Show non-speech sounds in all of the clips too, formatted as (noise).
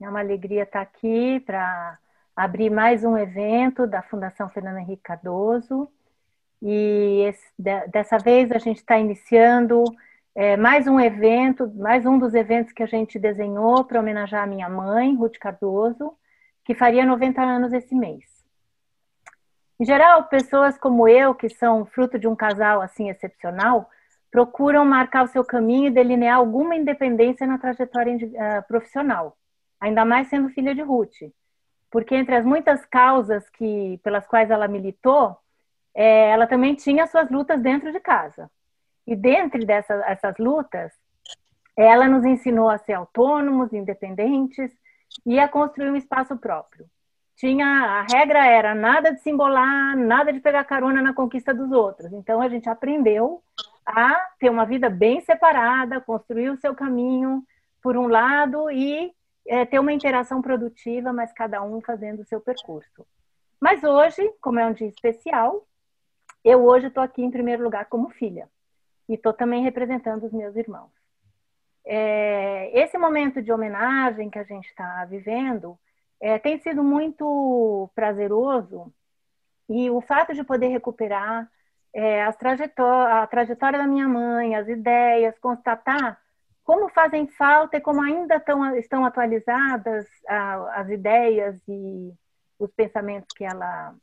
É uma alegria estar aqui para abrir mais um evento da Fundação Fernando Henrique Cardoso. E esse, dessa vez a gente está iniciando é, mais um evento, mais um dos eventos que a gente desenhou para homenagear a minha mãe, Ruth Cardoso, que faria 90 anos esse mês. Em geral, pessoas como eu, que são fruto de um casal assim excepcional, procuram marcar o seu caminho e delinear alguma independência na trajetória uh, profissional ainda mais sendo filha de Ruth. Porque entre as muitas causas que pelas quais ela militou, é, ela também tinha suas lutas dentro de casa. E dentre dessas essas lutas, ela nos ensinou a ser autônomos, independentes e a construir um espaço próprio. Tinha a regra era nada de se embolar, nada de pegar carona na conquista dos outros. Então a gente aprendeu a ter uma vida bem separada, construir o seu caminho por um lado e é, ter uma interação produtiva, mas cada um fazendo o seu percurso. Mas hoje, como é um dia especial, eu hoje estou aqui em primeiro lugar como filha e estou também representando os meus irmãos. É, esse momento de homenagem que a gente está vivendo é, tem sido muito prazeroso e o fato de poder recuperar é, as trajetória, a trajetória da minha mãe, as ideias, constatar como fazem falta e como ainda estão, estão atualizadas as ideias e os pensamentos que ela,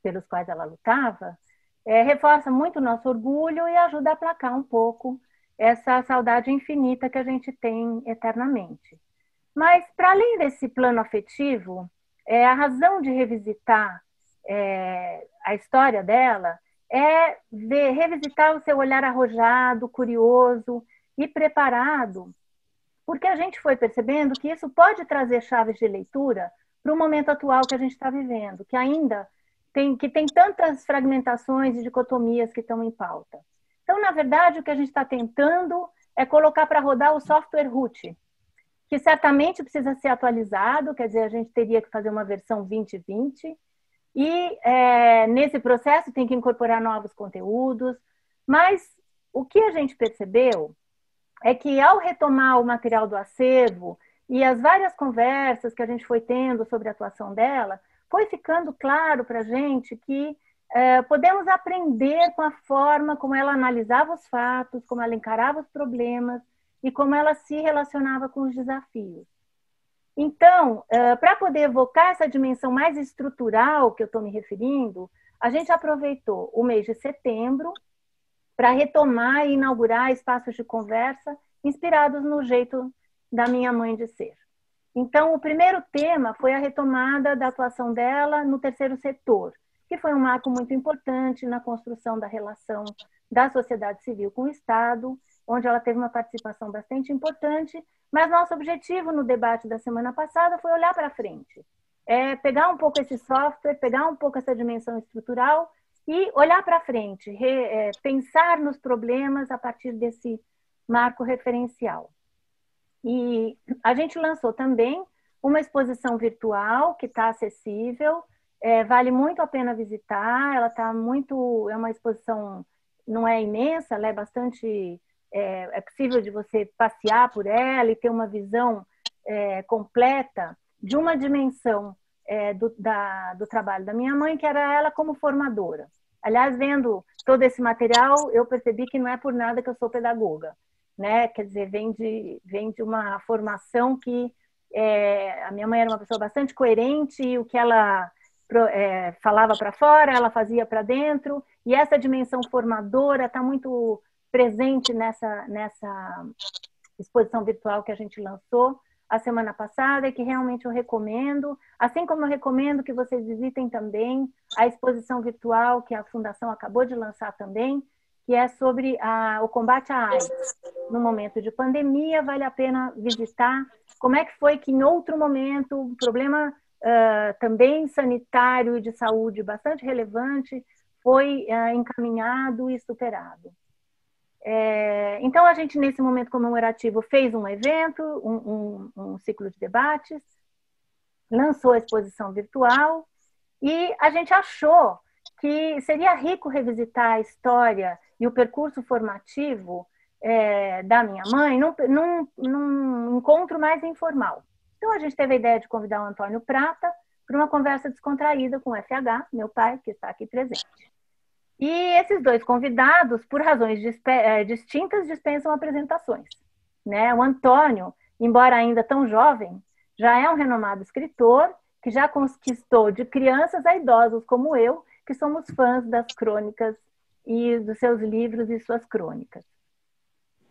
pelos quais ela lutava, é, reforça muito o nosso orgulho e ajuda a aplacar um pouco essa saudade infinita que a gente tem eternamente. Mas, para além desse plano afetivo, é, a razão de revisitar é, a história dela é ver, revisitar o seu olhar arrojado, curioso, e preparado, porque a gente foi percebendo que isso pode trazer chaves de leitura para o momento atual que a gente está vivendo, que ainda tem, que tem tantas fragmentações e dicotomias que estão em pauta. Então, na verdade, o que a gente está tentando é colocar para rodar o software root, que certamente precisa ser atualizado, quer dizer, a gente teria que fazer uma versão 2020, e é, nesse processo tem que incorporar novos conteúdos, mas o que a gente percebeu é que ao retomar o material do acervo e as várias conversas que a gente foi tendo sobre a atuação dela, foi ficando claro para a gente que é, podemos aprender com a forma como ela analisava os fatos, como ela encarava os problemas e como ela se relacionava com os desafios. Então, é, para poder evocar essa dimensão mais estrutural que eu estou me referindo, a gente aproveitou o mês de setembro para retomar e inaugurar espaços de conversa inspirados no jeito da minha mãe de ser. Então, o primeiro tema foi a retomada da atuação dela no terceiro setor, que foi um marco muito importante na construção da relação da sociedade civil com o Estado, onde ela teve uma participação bastante importante, mas nosso objetivo no debate da semana passada foi olhar para frente, é pegar um pouco esse software, pegar um pouco essa dimensão estrutural e olhar para frente, re, é, pensar nos problemas a partir desse marco referencial. E a gente lançou também uma exposição virtual que está acessível, é, vale muito a pena visitar. Ela está muito, é uma exposição não é imensa, ela é bastante é, é, possível de você passear por ela e ter uma visão é, completa de uma dimensão é, do, da, do trabalho da minha mãe, que era ela como formadora. Aliás, vendo todo esse material, eu percebi que não é por nada que eu sou pedagoga, né? Quer dizer, vem de, vem de uma formação que é, a minha mãe era uma pessoa bastante coerente e o que ela é, falava para fora, ela fazia para dentro, e essa dimensão formadora está muito presente nessa, nessa exposição virtual que a gente lançou a semana passada que realmente eu recomendo, assim como eu recomendo que vocês visitem também a exposição virtual que a Fundação acabou de lançar também, que é sobre a, o combate à AIDS. No momento de pandemia, vale a pena visitar como é que foi que em outro momento, um problema uh, também sanitário e de saúde bastante relevante, foi uh, encaminhado e superado. É, então, a gente, nesse momento comemorativo, fez um evento, um, um, um ciclo de debates, lançou a exposição virtual e a gente achou que seria rico revisitar a história e o percurso formativo é, da minha mãe num, num, num, encontro mais informal. Então a gente teve a ideia de convidar o Antônio Prata para uma conversa descontraída com o FH, meu pai, que está aqui presente. E esses dois convidados, por razões eh, distintas, dispensam apresentações. Né? O Antônio, embora ainda tão jovem, já é um renomado escritor que já conquistou de crianças a idosos como eu, que somos fãs das crônicas e dos seus livros e suas crônicas.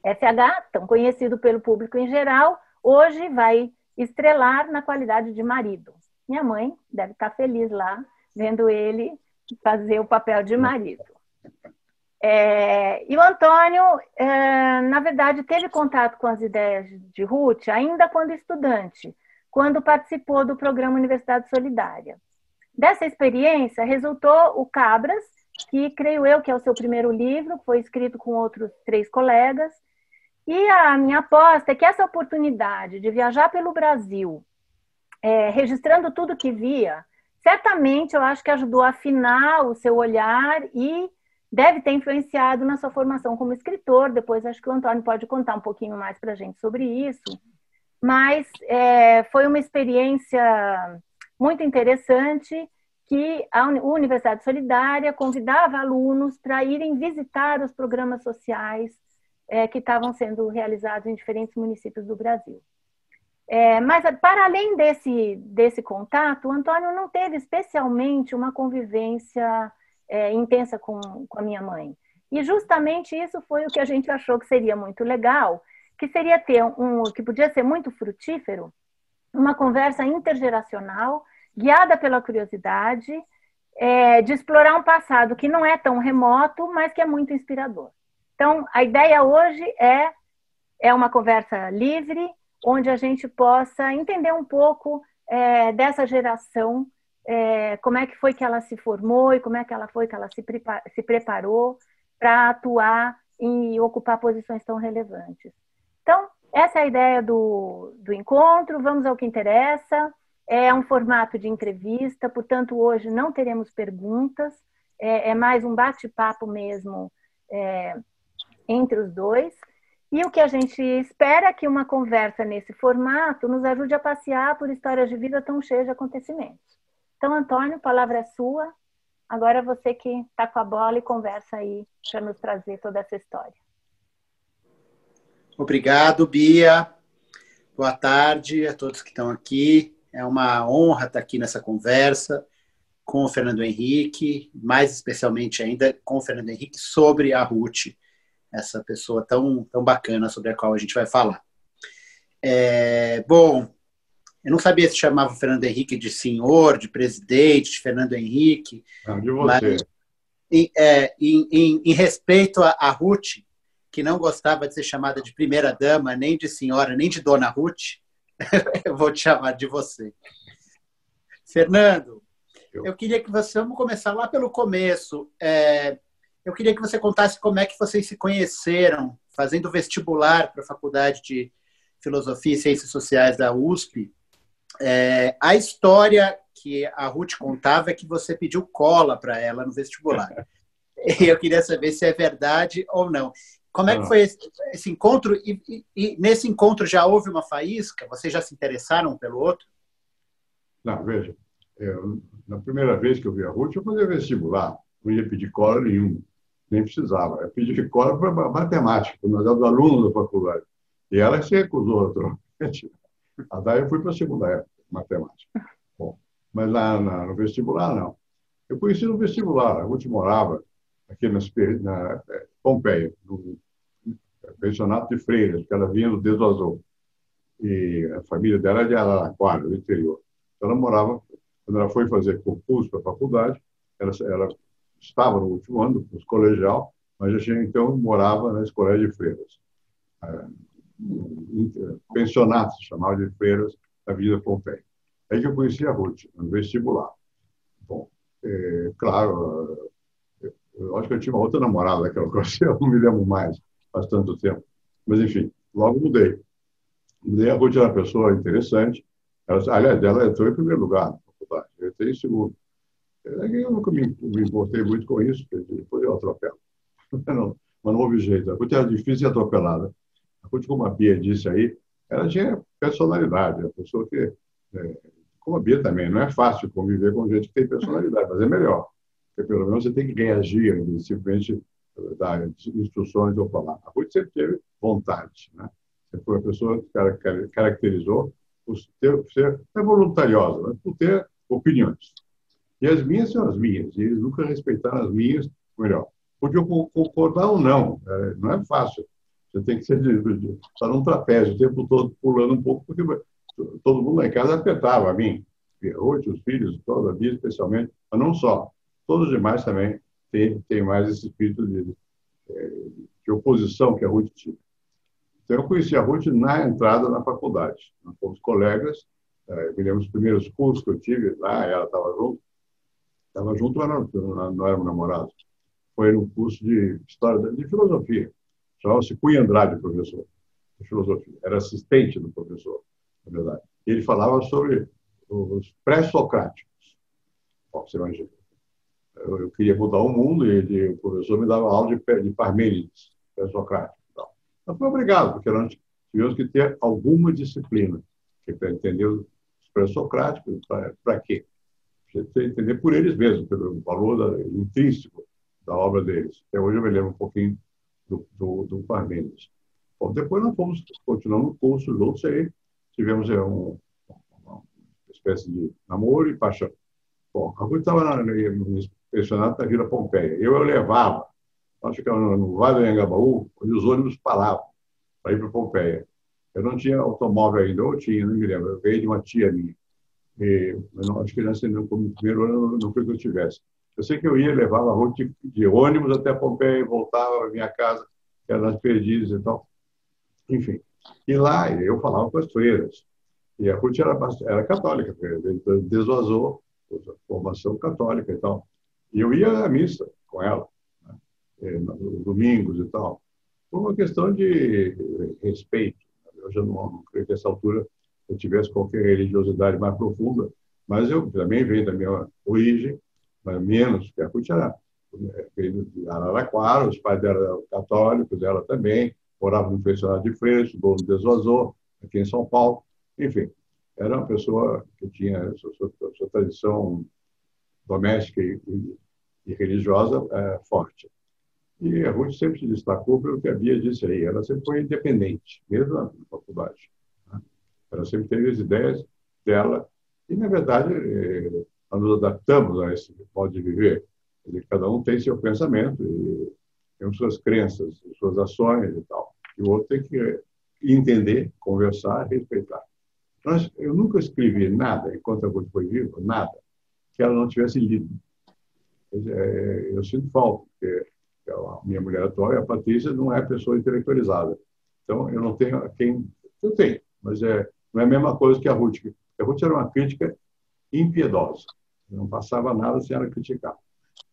FH, tão conhecido pelo público em geral, hoje vai estrelar na qualidade de marido. Minha mãe deve estar feliz lá, vendo ele fazer o papel de marido. É, e o Antônio, é, na verdade, teve contato com as ideias de Ruth ainda quando estudante, quando participou do programa Universidade Solidária. Dessa experiência resultou o Cabras, que creio eu que é o seu primeiro livro, foi escrito com outros três colegas. E a minha aposta é que essa oportunidade de viajar pelo Brasil, é, registrando tudo que via, certamente eu acho que ajudou a afinar o seu olhar e deve ter influenciado na sua formação como escritor. Depois acho que o Antônio pode contar um pouquinho mais para a gente sobre isso. Mas é, foi uma experiência muito interessante que a Universidade Solidária convidava alunos para irem visitar os programas sociais é, que estavam sendo realizados em diferentes municípios do Brasil. É, mas, para além desse, desse contato, o Antônio não teve especialmente uma convivência é, intensa com, com a minha mãe. E justamente isso foi o que a gente achou que seria muito legal, que seria ter um, que podia ser muito frutífero, uma conversa intergeracional, guiada pela curiosidade, é, de explorar um passado que não é tão remoto, mas que é muito inspirador. Então, a ideia hoje é, é uma conversa livre, onde a gente possa entender um pouco é, dessa geração, é, como é que foi que ela se formou e como é que ela foi que ela se, se preparou para atuar e ocupar posições tão relevantes. Então, essa é a ideia do, do encontro, vamos ao que interessa. É um formato de entrevista, portanto, hoje não teremos perguntas, é, é mais um bate-papo mesmo é, entre os dois. E o que a gente espera é que uma conversa nesse formato nos ajude a passear por histórias de vida tão cheias de acontecimentos. Então, Antônio, a palavra é sua. Agora você que está com a bola e conversa aí para nos trazer toda essa história. Obrigado, Bia. Boa tarde a todos que estão aqui. É uma honra estar aqui nessa conversa com o Fernando Henrique, mais especialmente ainda com o Fernando Henrique sobre a Ruth essa pessoa tão, tão bacana sobre a qual a gente vai falar. É, bom, eu não sabia se chamava Fernando Henrique de senhor, de presidente, de Fernando Henrique. Não, de você. Mas, em, é, em, em, em, respeito a, a Ruth, que não gostava de ser chamada de primeira dama, nem de senhora, nem de dona Ruth, (laughs) eu vou te chamar de você. Fernando, eu queria que você, vamos começar lá pelo começo. É, eu queria que você contasse como é que vocês se conheceram, fazendo vestibular para a Faculdade de Filosofia e Ciências Sociais da USP. É, a história que a Ruth contava é que você pediu cola para ela no vestibular. (laughs) Eu queria saber se é verdade ou não. Como é que foi esse, esse encontro? E, e, e, nesse encontro já houve uma faísca? Vocês já se interessaram um pelo outro? Não, veja. Eu, na primeira vez que eu vi a Ruth, eu fazia vestibular. Não ia pedir cola nenhuma nem precisava. Eu pedi de cola para matemática, nós éramos alunos da faculdade. E ela se recusou naturalmente. (laughs) Daí eu fui para a segunda época, matemática. Bom, mas na, na, no vestibular, não. Eu conheci no vestibular, a Ruth morava aqui na, na é, Pompeia, no pensionato de freiras, que ela vinha do Deso Azul. E a família dela é de Araraquara, do interior. Então, ela morava, quando ela foi fazer concurso para a faculdade, ela, ela estava no último ano, nos colegial, mas já tinha, então morava na escola de freiras. É, pensionato, se chamava de freiras da Vida Pompeia. Aí que eu conheci a Ruth, no vestibular. Bom, é, claro, eu acho que eu tinha uma outra namorada naquela (laughs) ocasião, não me lembro mais, faz tanto tempo. Mas, enfim, logo mudei. Mudei, a Ruth era uma pessoa interessante. Ela, aliás, ela entrou em primeiro lugar na faculdade, eu entrei em segundo. É eu nunca me, me importei muito com isso, porque depois eu atropelo. (laughs) Não, mas não houve jeito. A coisa era difícil e atropelada. A coisa, como a Pia disse aí, ela tinha personalidade, a pessoa que, é, como a Bia também, não é fácil conviver com gente que tem personalidade, mas é melhor, porque pelo menos você tem que reagir, simplesmente dar instruções ou falar. A Ruth sempre teve vontade, né? Você foi uma pessoa que caracterizou por ter, ser é voluntariosa, por ter opiniões. E as minhas são as minhas, e eles nunca respeitaram as minhas, melhor. Podiam concordar ou não, é, não é fácil. Você tem que ser de, de, num trapézio o tempo todo pulando um pouco, porque todo mundo lá em casa apertava a mim. Hoje, os filhos, toda a vida, especialmente, mas não só. Todos os demais também têm, têm mais esse espírito de, de oposição que a Ruth tinha. Então, eu conheci a Ruth na entrada na faculdade. Nós fomos colegas, é, me lembro dos primeiros cursos que eu tive lá, ela estava junto. Estava junto, mas não, não éramos namorados. Foi no curso de História de Filosofia. Chamava-se Cunha Andrade, professor de filosofia. Era assistente do professor, na verdade. Ele falava sobre os pré-socráticos. Imagina. Eu, eu, queria mudar o mundo e ele, o professor me dava aula de, de Parmênides, pré-socrático. Mas foi obrigado, porque nós tivemos que ter alguma disciplina para entender os pré-socráticos. Para quê? Para entender por eles mesmos, pelo valor da, intrínseco da obra deles. Até hoje eu me lembro um pouquinho do, do, do Parmênides. Bom, depois nós fomos, continuamos o curso, os outros aí, tivemos é, um, uma espécie de namoro e paixão. Bom, a Rui estava no pensionato da Vila Pompeia. Eu, eu levava, nós ficávamos no Vale do Anhangabaú, onde os ônibus paravam para ir para Pompeia. Eu não tinha automóvel ainda, ou tinha, não me lembro. Eu veio de uma tia minha. E, não, acho que nesse primeiro ano não foi que eu tivesse. Eu sei que eu ia, levava a de, de ônibus até Pompeia, voltava à minha casa, que era nas Perdizes e tal. Enfim. E lá eu falava com as freiras. E a Ruth era, era católica, desvazou formação católica e tal. E eu ia à missa com ela, né? Eh, domingos e tal, por uma questão de respeito. Eu já não, não creio que essa altura eu tivesse qualquer religiosidade mais profunda, mas eu também venho da minha origem, menos, que a veio de Araraquara, os pais dela eram católicos, ela também, morava no pensionato de Freitas, o dono desvazou, aqui em São Paulo. Enfim, era uma pessoa que tinha sua, sua, sua tradição doméstica e, e, e religiosa é, forte. E a Ruth sempre se destacou pelo que a Bia disse aí. Ela sempre foi independente, mesmo na faculdade. Ela sempre teve as ideias dela. E, na verdade, eh, nós nos adaptamos a esse modo de viver. Cada um tem seu pensamento e tem suas crenças, suas ações e tal. E o outro tem que entender, conversar, respeitar. Mas eu nunca escrevi nada, enquanto a Ruth foi viva, nada, que ela não tivesse lido. É, eu sinto falta, porque a minha mulher atual, a Patrícia, não é pessoa intelectualizada. Então, eu não tenho quem. Eu tenho, mas é, não é a mesma coisa que a Ruth. A Ruth era uma crítica impiedosa. Não passava nada sem ela criticar.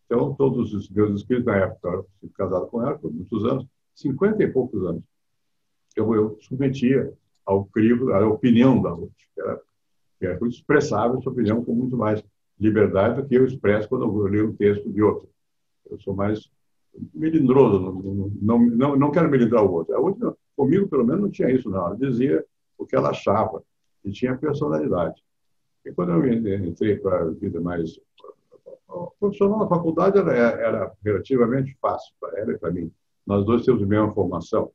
Então, todos os meus escritos na época, eu fui casado com ela por muitos anos, 50 e poucos anos, eu, eu submetia ao crivo, à opinião da Ruth. Era, que a Ruth expressava sua opinião com muito mais liberdade do que eu expresso quando eu leio um texto de outro. Eu sou mais melindroso, não, não, não, não quero melindrar o outro. A outra, comigo, pelo menos, não tinha isso, não. Ela dizia o que ela achava e tinha personalidade. E quando eu entrei para a vida mais profissional na faculdade, era, era relativamente fácil para ela e para mim. Nós dois temos a mesma formação.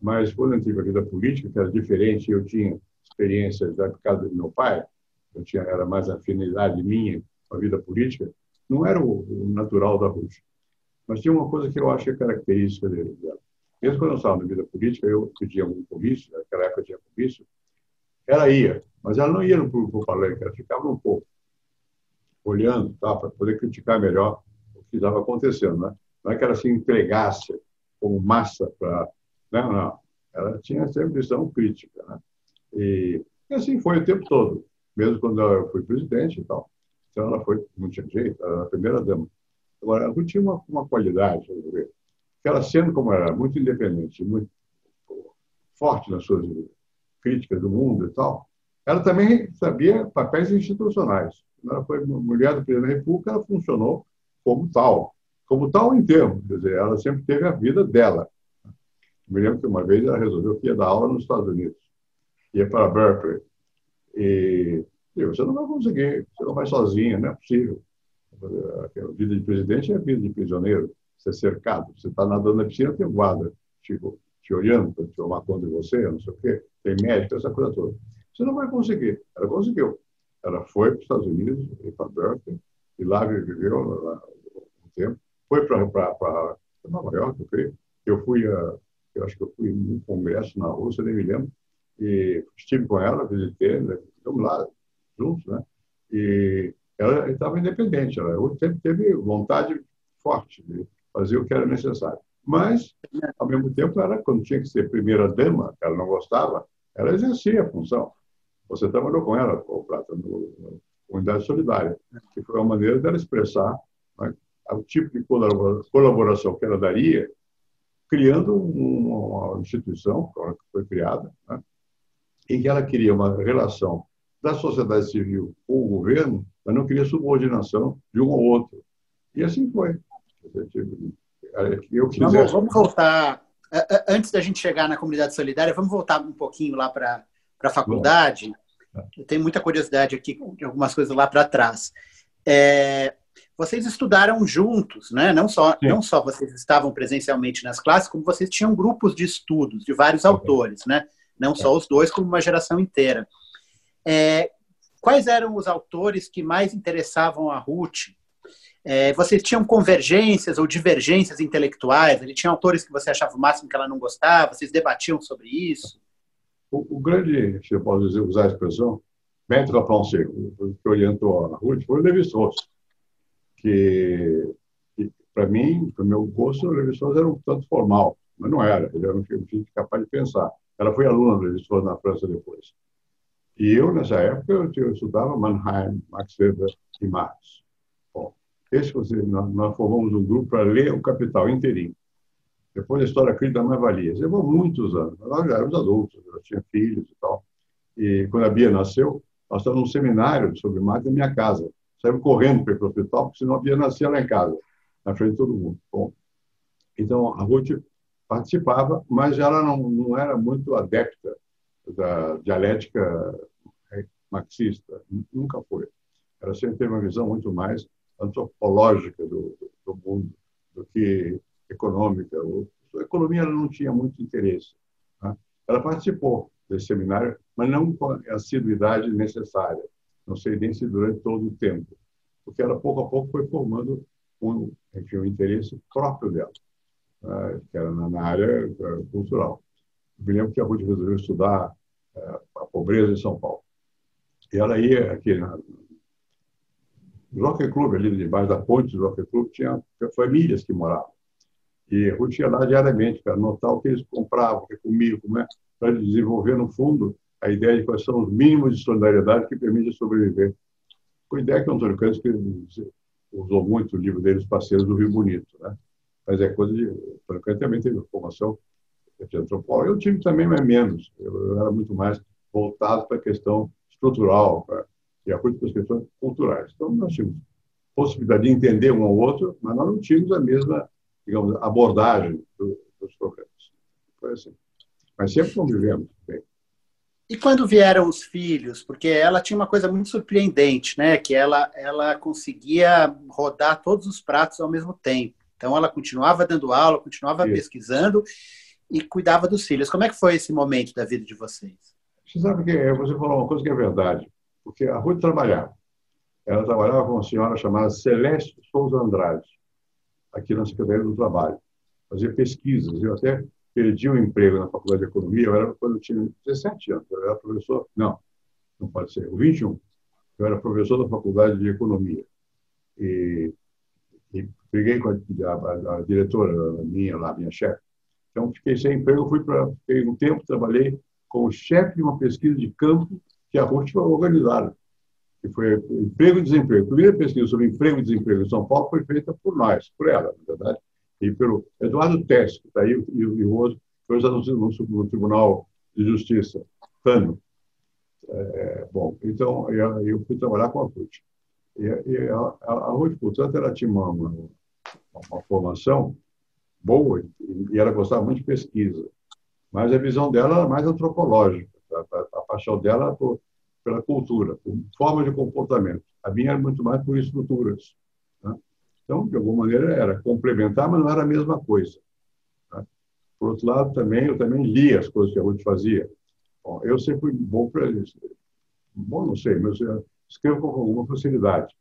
Mas quando eu entrei para a vida política, que era diferente, eu tinha experiências da casa do meu pai, eu tinha era mais afinidade minha com a vida política, não era o natural da Rússia. Mas tinha uma coisa que eu acho que é característica dele. Dela. Mesmo quando eu estava na vida política, eu pedia um comício, naquela época tinha comício, ela ia, mas ela não ia no, no palanque, ela ficava um pouco olhando tá, para poder criticar melhor o que estava acontecendo. Né? Não é que ela se entregasse como massa para. Não, não. Ela tinha sempre visão crítica. Né? E, e, assim foi o tempo todo, mesmo quando eu fui presidente e tal. Então ela foi, não tinha jeito, ela era a primeira dama. Agora, ela tinha uma, uma qualidade, que ela sendo como era, muito independente, muito forte nas suas críticas do mundo e tal, ela também sabia papéis institucionais. Ela foi mulher do presidente da República, ela funcionou como tal, como tal em termos, quer dizer, ela sempre teve a vida dela. Me lembro que uma vez ela resolveu que ia dar aula nos Estados Unidos. ia para Berkeley. E você não vai conseguir, você não vai sozinha, não é possível. A vida de presidente é a vida de prisioneiro. Você é cercado, você está nadando na piscina, tem guarda tipo, te olhando para tomar conta de você, não sei o quê, tem médico, essa coisa toda. Você não vai conseguir. Ela conseguiu. Ela foi para os Estados Unidos, para Berkeley, e lá viveu lá, um tempo. Foi para Nova York, eu creio. Eu fui, a, eu acho que eu fui em um congresso na Rússia, nem me lembro, e estive com ela, visitei, né, ficamos lá juntos, né? E ela estava independente, ela sempre teve vontade forte de fazer o que era necessário. Mas, ao mesmo tempo, ela, quando tinha que ser primeira dama, ela não gostava, ela exercia a função. Você trabalhou com ela, o Prata, no, Unidade Solidária, que foi uma maneira dela expressar né, o tipo de colaboração que ela daria, criando uma instituição que foi criada, né, em que ela queria uma relação da sociedade civil com o governo, mas não queria subordinação de um ao outro. E assim foi. Eu vamos, vamos voltar, antes da gente chegar na comunidade solidária, vamos voltar um pouquinho lá para a faculdade. Eu tenho muita curiosidade aqui de algumas coisas lá para trás. É, vocês estudaram juntos, né? Não só, não só vocês estavam presencialmente nas classes, como vocês tinham grupos de estudos de vários autores, né? Não só os dois, como uma geração inteira. É, quais eram os autores que mais interessavam a Ruth? É, vocês tinham convergências ou divergências intelectuais? Ele tinha autores que você achava o máximo que ela não gostava? Vocês debatiam sobre isso? O, o grande, se eu posso dizer, usar a expressão, pão seco, que orientou a Ruth, foi o Levi-Strauss, que, que para mim, para o meu gosto, o Levi-Strauss era um tanto formal, mas não era, ele era um gente capaz de pensar. Ela foi aluna do Levi-Strauss na França depois. E eu, nessa época, eu, eu estudava Mannheim, Max Weber e Marx. Esse, nós, nós formamos um grupo para ler o Capital inteirinho. Depois a história crítica mais valia. Levou muitos anos. Nós já éramos adultos, eu tinha filhos e tal. E quando a Bia nasceu, nós estávamos num seminário sobre Marx na minha casa. Saímos correndo para para o hospital, porque senão a Bia nascia lá em casa, na frente de todo mundo. Bom, então a Ruth participava, mas ela não, não era muito adepta da dialética marxista. Nunca foi. Ela sempre teve uma visão muito mais antropológica do, do mundo do que econômica. A economia não tinha muito interesse. Tá? Ela participou desse seminário, mas não com a assiduidade necessária. Não sei nem se durante todo o tempo, porque ela pouco a pouco foi formando um, enfim, um interesse próprio dela, tá? que era na, área eh, cultural. Me lembro que a Ruth resolveu estudar eh, a pobreza em São Paulo. E ela ia aqui na, Jockey Club, ali debaixo da ponte do Jockey Club, tinha famílias que moravam. E a ia lá diariamente para anotar o que eles compravam, o que comiam, como é, para desenvolver, no fundo, a ideia de quais são os mínimos de solidariedade que permitem sobreviver. Foi a ideia que o Antônio Cândido usou muito o livro dele, Os Parceiros do Rio Bonito. Né? Mas é coisa de... O Cândido também teve formação de antropólogo. Eu tive também, mas menos. Eu era muito mais voltado para a questão estrutural, para, e a coisa para as questões culturais. Então, nós tínhamos possibilidade de entender um ao outro, mas nós não tínhamos a mesma digamos, abordagem do, dos problemas. Foi assim. Mas sempre convivemos bem. E quando vieram os filhos? Porque ela tinha uma coisa muito surpreendente, né? Que ela, ela conseguia rodar todos os pratos ao mesmo tempo. Então, ela continuava dando aula, continuava Isso. pesquisando e cuidava dos filhos. Como é que foi esse momento da vida de vocês? Você sabe que você falou uma coisa que é verdade. Porque a Ruth trabalhava. Ela trabalhava com uma senhora chamada Celeste Souza Andrade aqui na Secretaria do Trabalho, fazer pesquisas. Eu até perdi o um emprego na Faculdade de Economia, eu era quando eu tinha 17 anos, eu era professor, não, não pode ser, 21. Eu era professor da Faculdade de Economia. E, e briguei com a, a, a diretora minha lá, minha chefe. Então, fiquei sem emprego, fui para, fiquei um tempo, trabalhei como chefe de uma pesquisa de campo que a RUT organizada que foi emprego e desemprego. A primeira pesquisa sobre emprego e desemprego em São Paulo foi feita por nós, por ela, na verdade, e pelo Eduardo Tess, que está aí, e, o outro, foi usado no, Tribunal de Justiça, TANO. É, bom, então, eu, fui trabalhar com a Ruth. E, e a, a, a Ruth, portanto, ela tinha uma, uma, uma formação boa e, ela gostava muito de pesquisa, mas a visão dela era mais antropológica. A, a, a paixão dela por, pela cultura, por forma de comportamento. A minha era muito mais por estruturas. Tá? Então, de alguma maneira, era complementar, mas não era a mesma coisa. Tá? Por outro lado, também eu também li as coisas que a Ruth fazia. Bom, eu sempre fui bom para isso. Bom, não sei, mas eu escrevo com alguma facilidade.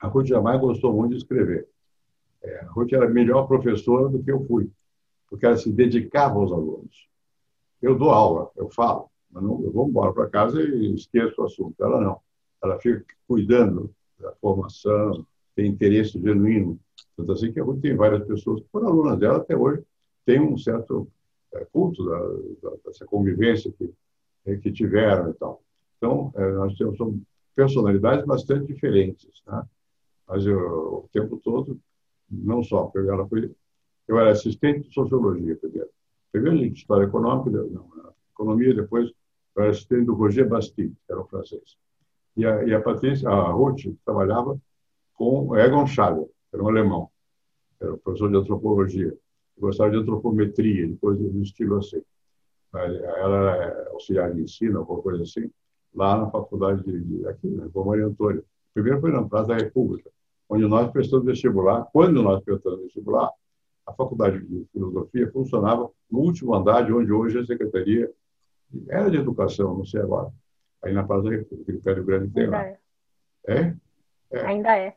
A Ruth jamais gostou muito de escrever. É, a Ruth era melhor professora do que eu fui, porque ela se dedicava aos alunos. Eu dou aula, eu falo, mas não, eu vou embora para casa e esqueço o assunto. Ela não. Ela fica cuidando da formação, tem interesse genuíno. Tanto assim que a Ruth tem várias pessoas que foram alunas dela até hoje, tem um certo é, culto da, da, dessa convivência que, é, que tiveram e tal. Então, é, nós temos personalidades bastante diferentes. Né? Mas eu, o tempo todo, não só, porque ela foi, eu era assistente de sociologia primeiro. Primeiro história econômica, não, economia, depois eu era assistente do Roger Bastide, que era um francês. E a, e a Patrícia, a Ruth, trabalhava com Egon Schaller, que era um alemão, era um professor de antropologia. Gostava de antropometria, de coisas do estilo assim. Ela era auxiliar de ensino, alguma coisa assim, lá na faculdade de, de aqui, na Maria Antônia. Primeiro foi na Praça da República onde nós prestamos vestibular. Quando nós prestamos vestibular, a Faculdade de Filosofia funcionava no último andar de onde hoje a Secretaria era de Educação, não sei agora, aí na Praça em Pé Grande tem lá. É. É? é? Ainda é.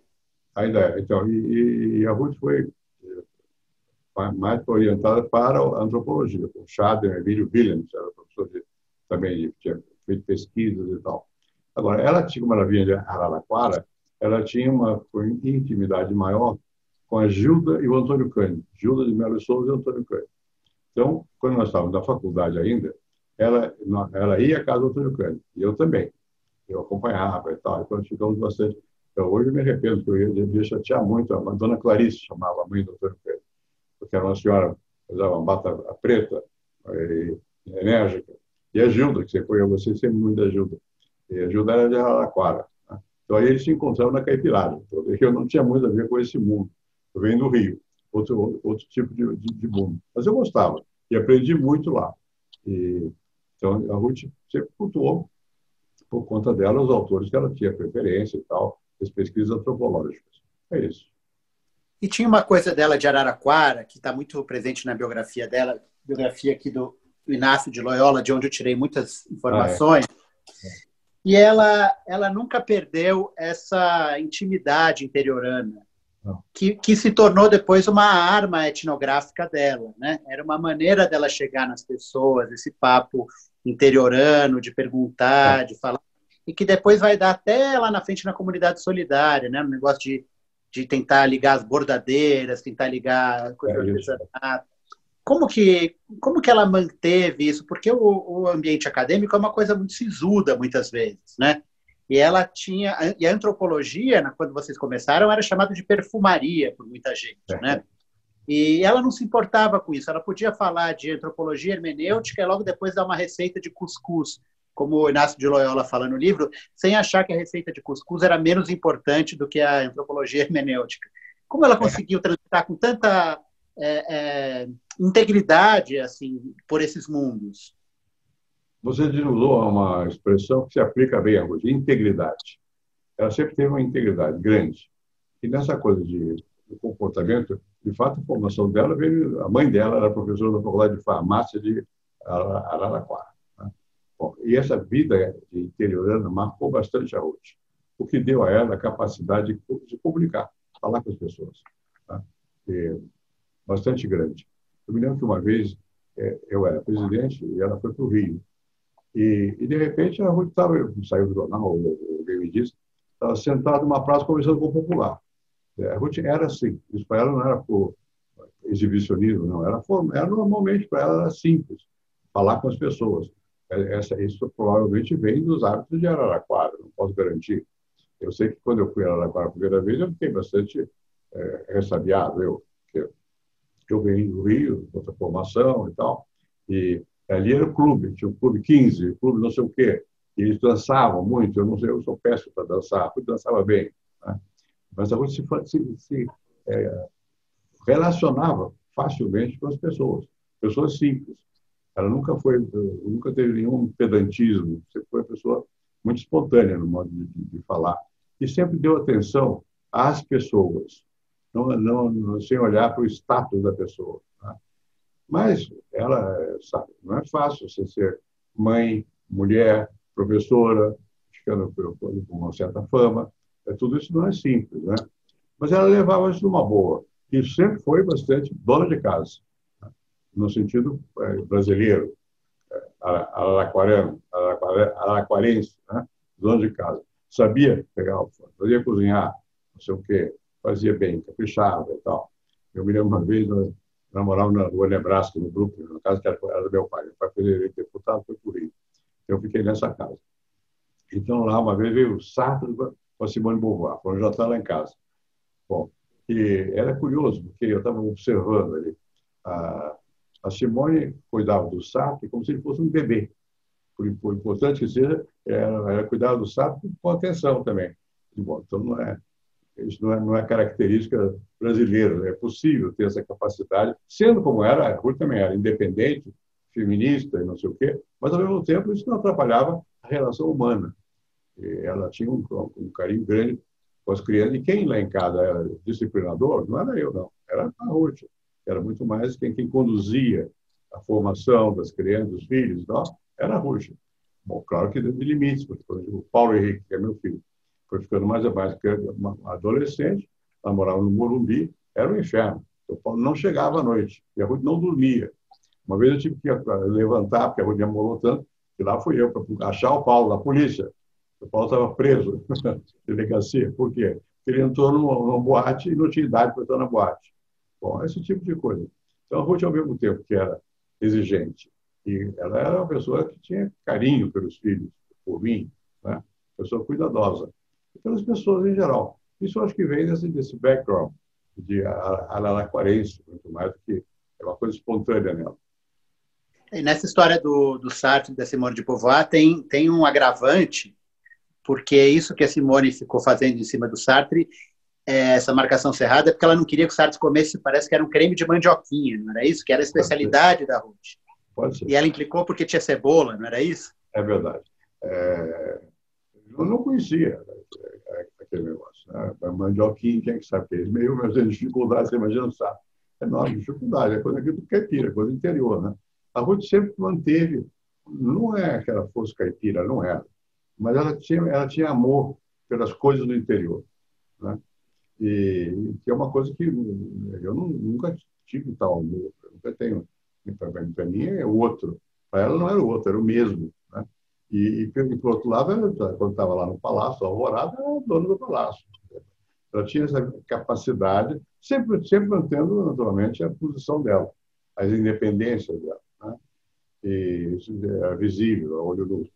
Ainda é. Então, e, e a Ruth foi eh, mais orientada para a antropologia, com Schaden, Emílio Williams, era professor de, também tinha feito pesquisas e tal. Agora, ela tinha uma maravilha de Araraquara, ela tinha uma intimidade maior com a Gilda e o Antônio Cândido, Gilda de Melo Souza e Antônio Cândido. Então, quando nós estávamos na faculdade ainda, ela, ela ia casa do Antônio Cândido, e eu também. Eu acompanhava e tal, e quando ficamos bastante. Então, hoje eu me arrependo, porque eu devia chatear muito. A dona Clarice chamava a mãe do Antônio Cândido, porque era uma senhora usava uma bata preta, e, enérgica. E a Gilda, que você foi, gostei sempre muito da Gilda. E a Gilda era de Araraquara. Então, aí eles se encontraram na Caipirada. Então, eu não tinha muito a ver com esse mundo. Eu venho do Rio, outro, outro tipo de, de, de mundo. Mas eu gostava e aprendi muito lá. E, então, a Ruth sempre cultuou, por conta dela, os autores que ela tinha preferência e tal, as pesquisas antropológicas. É isso. E tinha uma coisa dela de Araraquara, que está muito presente na biografia dela, biografia aqui do Inácio de Loyola, de onde eu tirei muitas informações. Ah, é. E ela, ela nunca perdeu essa intimidade interiorana, que, que se tornou depois uma arma etnográfica dela. Né? Era uma maneira dela chegar nas pessoas, esse papo interiorano, de perguntar, é. de falar, e que depois vai dar até lá na frente na comunidade solidária, né? no negócio de, de tentar ligar as bordadeiras, tentar ligar coisa é, artesanato como que, como que ela manteve isso? Porque o, o, ambiente acadêmico é uma coisa muito sisuda, muitas vezes, né? E ela tinha... E a antropologia, quando vocês começaram, era chamada de perfumaria por muita gente, é. né? E ela não se importava com isso. Ela podia falar de antropologia hermenêutica e logo depois dar uma receita de cuscuz, como o Inácio de Loyola fala no livro, sem achar que a receita de cuscuz era menos importante do que a antropologia hermenêutica. Como ela é. conseguiu transitar com tanta é, é, integridade assim por esses mundos. Você usou uma expressão que se aplica bem a hoje, integridade. Ela sempre teve uma integridade grande. E nessa coisa de, de comportamento, de fato, a formação dela veio. A mãe dela era professora da Faculdade de Farmácia de Araraquara. Né? Bom, e essa vida interiorana marcou bastante a Ruth, o que deu a ela a capacidade de, de comunicar, falar com as pessoas. E, bastante grande. Eu me lembro que uma vez é, eu era presidente e ela foi para o Rio. E, e, de repente, a estava, saiu do jornal, alguém me disse, estava sentada numa praça conversando com o popular. É, era assim. Isso para ela não era por exibicionismo, não. Era, era normalmente, para ela, era simples. Falar com as pessoas. Essa, isso provavelmente vem dos hábitos de Araraquara, não posso garantir. Eu sei que quando eu fui a Araraquara a primeira vez, eu fiquei bastante é, ressabiado. Eu, eu venho do Rio, outra formação e tal, e ali era o clube, tinha o clube 15, o clube não sei o quê, e eles dançavam muito, eu não sei, eu sou péssimo para dançar, eu dançava bem, né? Mas a gente se, se, se é, relacionava facilmente com as pessoas, pessoas simples. Ela nunca foi, nunca teve nenhum pedantismo. Sempre foi uma pessoa muito espontânea no modo de, de falar e sempre deu atenção às pessoas, não, não, sem olhar para o status da pessoa. Tá? Mas ela sabe, não é fácil você ser mãe, mulher, professora, ficando com uma certa fama. É, tudo isso não é simples, né? Mas ela levava isso numa boa e sempre foi bastante dona de casa, tá? no sentido é, brasileiro, é, araquarano, araquarense, né? dona de casa. Sabia pegar, fazia cozinhar, não sei o quê, fazia bem, caprichava e tal. Eu me lembro uma vez, nós namorávamos na rua Nebraska, no Brooklyn, na casa que era do meu pai. Meu pai foi eleito deputado, foi por Rio. Eu fiquei nessa casa. Então, lá, uma vez veio o Sartre com a Simone Beauvoir, foram jantar lá em casa. Bom, e era curioso, porque eu estava observando ali. A, a Simone cuidava do Sartre como se ele fosse um bebê. Por, por importante que seja, era, era cuidar do Sartre com atenção também. Bom, então, não é, isso não é, não é característica brasileira. É possível ter essa capacidade, sendo como era, a Ruth também era independente, feminista e não sei o quê, mas, ao mesmo tempo, isso não atrapalhava a relação humana. Ela tinha um, um carinho grande com as crianças. E quem lá em casa era disciplinador, não era eu, não. Era a Ruth. Era muito mais quem, quem conduzia a formação das crianças, dos filhos, não, era a Ruth. Bom, claro que dentro de limites, porque o Paulo Henrique, que é meu filho, foi ficando mais a mais, adolescente, ela morava no Morumbi, era um inferno. O Paulo não chegava à noite e a Ruth não dormia. Uma vez eu tive que levantar, porque a Ruth demorou tanto, e lá fui eu para achar o Paulo, da polícia. O Paulo estava preso (laughs) na delegacia. Por quê? Porque ele entrou numa, numa boate e não tinha idade para entrar na boate. Bom, esse tipo de coisa. Então, a Ruth, ao mesmo tempo que era exigente, e ela era uma pessoa que tinha carinho pelos filhos, por mim, né? pessoa cuidadosa, e pelas pessoas em geral. Isso acho que vem desse, desse background de araraquarense, muito mais do que é uma coisa espontânea nela. E nessa história do, do Sartre e da Simone de Beauvoir tem, tem um agravante, porque é isso que a Simone ficou fazendo em cima do Sartre, é, essa marcação cerrada, é porque ela não queria que o Sartre comesse, parece que era um creme de mandioquinha, não era isso? Que era a especialidade da Ruth. Pode ser. E ela implicou porque tinha cebola, não era isso? É verdade. É... Eu não conhecia é, aquele negócio. Né? Mandioquinha, quem é que sabe que é isso? Meio mas dificuldade, você imagina, sabe? É enorme dificuldade, é coisa aqui do caipira, é coisa interior, né? A Ruth sempre manteve, não é que ela fosse caipira, não era, mas ela tinha, ela tinha amor pelas coisas do interior, né? E que é uma coisa que eu não, nunca tive tal amor, nunca tenho. Para mim é outro, para ela não era o outro, era o mesmo. Né? E, e, por outro lado, ela, quando estava lá no palácio, Alvorada, era dona do palácio. Ela tinha essa capacidade, sempre, sempre mantendo, naturalmente, a posição dela, as independências dela. Né? E isso é visível, a olho nu.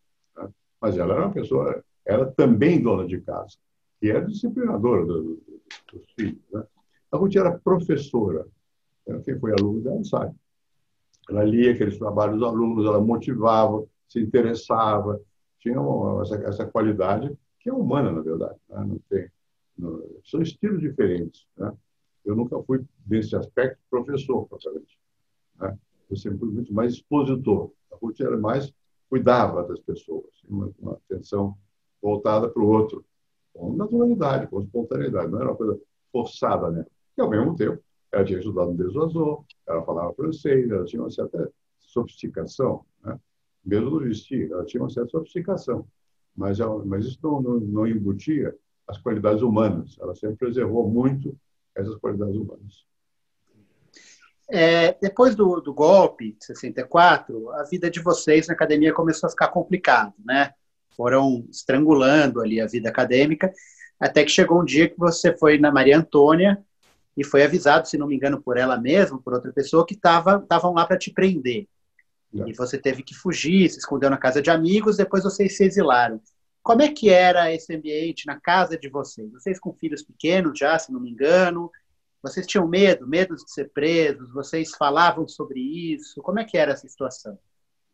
Mas ela era uma pessoa, era também dona de casa, e era disciplinadora dos, dos filhos. Né? A Ruth era professora. Quem foi aluno dela sabe. Ela lia aqueles trabalhos dos alunos, ela motivava, se interessava, tinha uma, essa, essa, qualidade que é humana, na verdade. Né? Não tem, não, são estilos diferentes. Né? Eu nunca fui, nesse aspecto, professor, propriamente. Né? Eu sempre fui muito mais expositor. A Ruth era mais, cuidava das pessoas, uma, uma atenção voltada para o outro, com naturalidade, com espontaneidade, não era uma coisa forçada, né? E, ao mesmo tempo, ela tinha estudado no Desoazor, ela falava francês, ela tinha uma certa sofisticação, né? mesmo no vestir, ela tinha uma certa sofisticação, mas, ela, mas isso não, não, não embutia as qualidades humanas, ela sempre preservou muito essas qualidades humanas. É, depois do, do, golpe de 64, a vida de vocês na academia começou a ficar complicada, né? Foram estrangulando ali a vida acadêmica, até que chegou um dia que você foi na Maria Antônia e foi avisado, se não me engano, por ela mesma, por outra pessoa, que estavam lá para te prender. É. E você teve que fugir, se escondeu na casa de amigos, depois vocês se exilaram. Como é que era esse ambiente na casa de vocês? Vocês com filhos pequenos já, se não me engano? Vocês tinham medo, medo de ser presos? Vocês falavam sobre isso? Como é que era essa situação?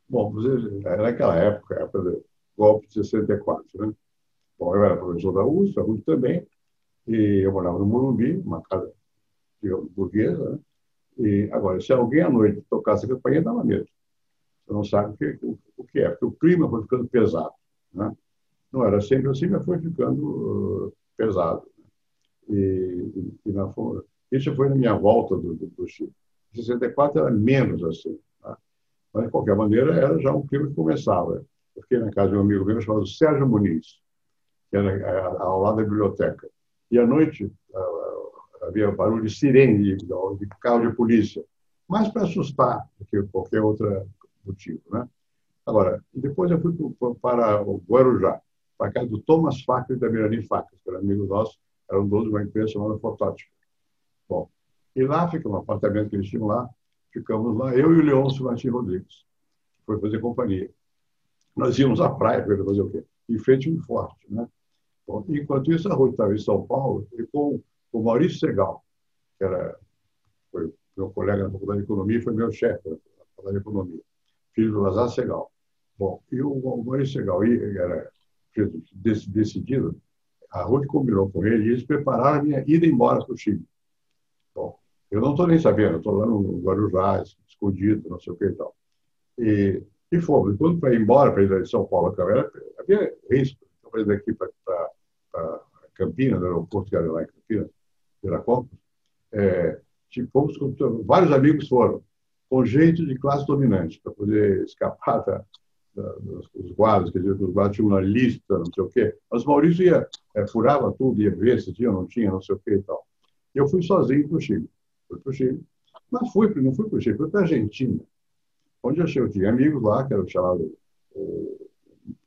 Bom, naquela época, época do golpe de 64, né? Bom, eu era professor da USP, a também, e eu morava no Morumbi, uma casa burguesa, né? E agora, se alguém à noite tocasse a campainha, dava medo. você não sabe o que, o, o que é, porque o clima foi ficando pesado. Né? Não era sempre assim, mas foi ficando uh, pesado. E, e, e na, isso foi na minha volta do, do, do Chile. Em 64 era menos assim. Né? Mas, de qualquer maneira, era já um clima que começava. Eu fiquei na casa de um amigo meu chamado Sérgio Muniz, que era ao lado da biblioteca. E à noite havia barulho de sirene, de, de carro de polícia, mais para assustar do que qualquer outro motivo. Né? Agora, depois eu fui para o Guarujá, para a casa do Thomas Facre e da Mirani Facre, que era amigo nosso, eram donos de uma empresa chamada Fotótica. E lá fica um apartamento que eles tinham lá, ficamos lá, eu e o Leôncio Martins Rodrigues, que foi fazer companhia. Nós íamos à praia para fazer o quê? Em frente um forte, né? Bom, enquanto isso, a rua estava em São Paulo, e com o Maurício Segal, que era, foi meu colega na Faculdade de Economia, foi meu chefe na Faculdade de Economia, filho do Lazar Segal. Bom, e o Maurício Segal era decidido, a Ruth combinou com ele e eles prepararam a minha ida embora para o Chile. Eu não estou nem sabendo, estou lá no Guarujá, escondido, não sei o que e tal. E, e fomos. Quando para embora, para ir de São Paulo, era, havia risco. Então, para ir daqui para Campinas, no aeroporto que era lá em Campinas, Viracopos, é, fomos, vários amigos foram, com jeito de classe dominante, para poder escapar da, os guardas, quer dizer, os guardas tinham uma lista, não sei o quê. Mas Maurício ia, é, furava tudo, ia ver se tinha ou não tinha, não sei o quê e tal. Eu fui sozinho para o Chile. Fui para o Chile. Mas fui, não fui para o Chile, fui para a Argentina, onde cheguei, eu tinha amigos lá, que era chamado o,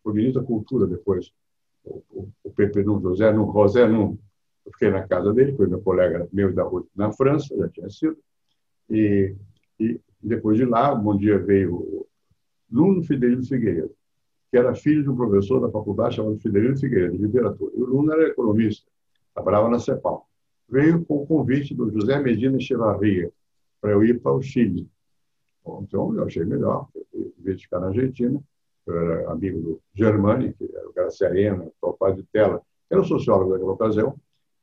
o ministro da Cultura depois, o, o, o Pepe Num, José Num, José Num. Eu fiquei na casa dele, foi meu colega meu da rua na França, já tinha sido. E, e depois de lá, um dia veio Nuno Fidelino Figueiredo, que era filho de um professor da faculdade chamado Fidelino Figueiredo, de literatura. E o Nuno era economista, trabalhava na CEPAL. Veio com o convite do José Medina Echevarria para eu ir para o Chile. Então, eu achei melhor, em vez de ficar na Argentina, eu era amigo do Germani, que era o Graciarena, o pai de Tela, era o sociólogo daquela ocasião,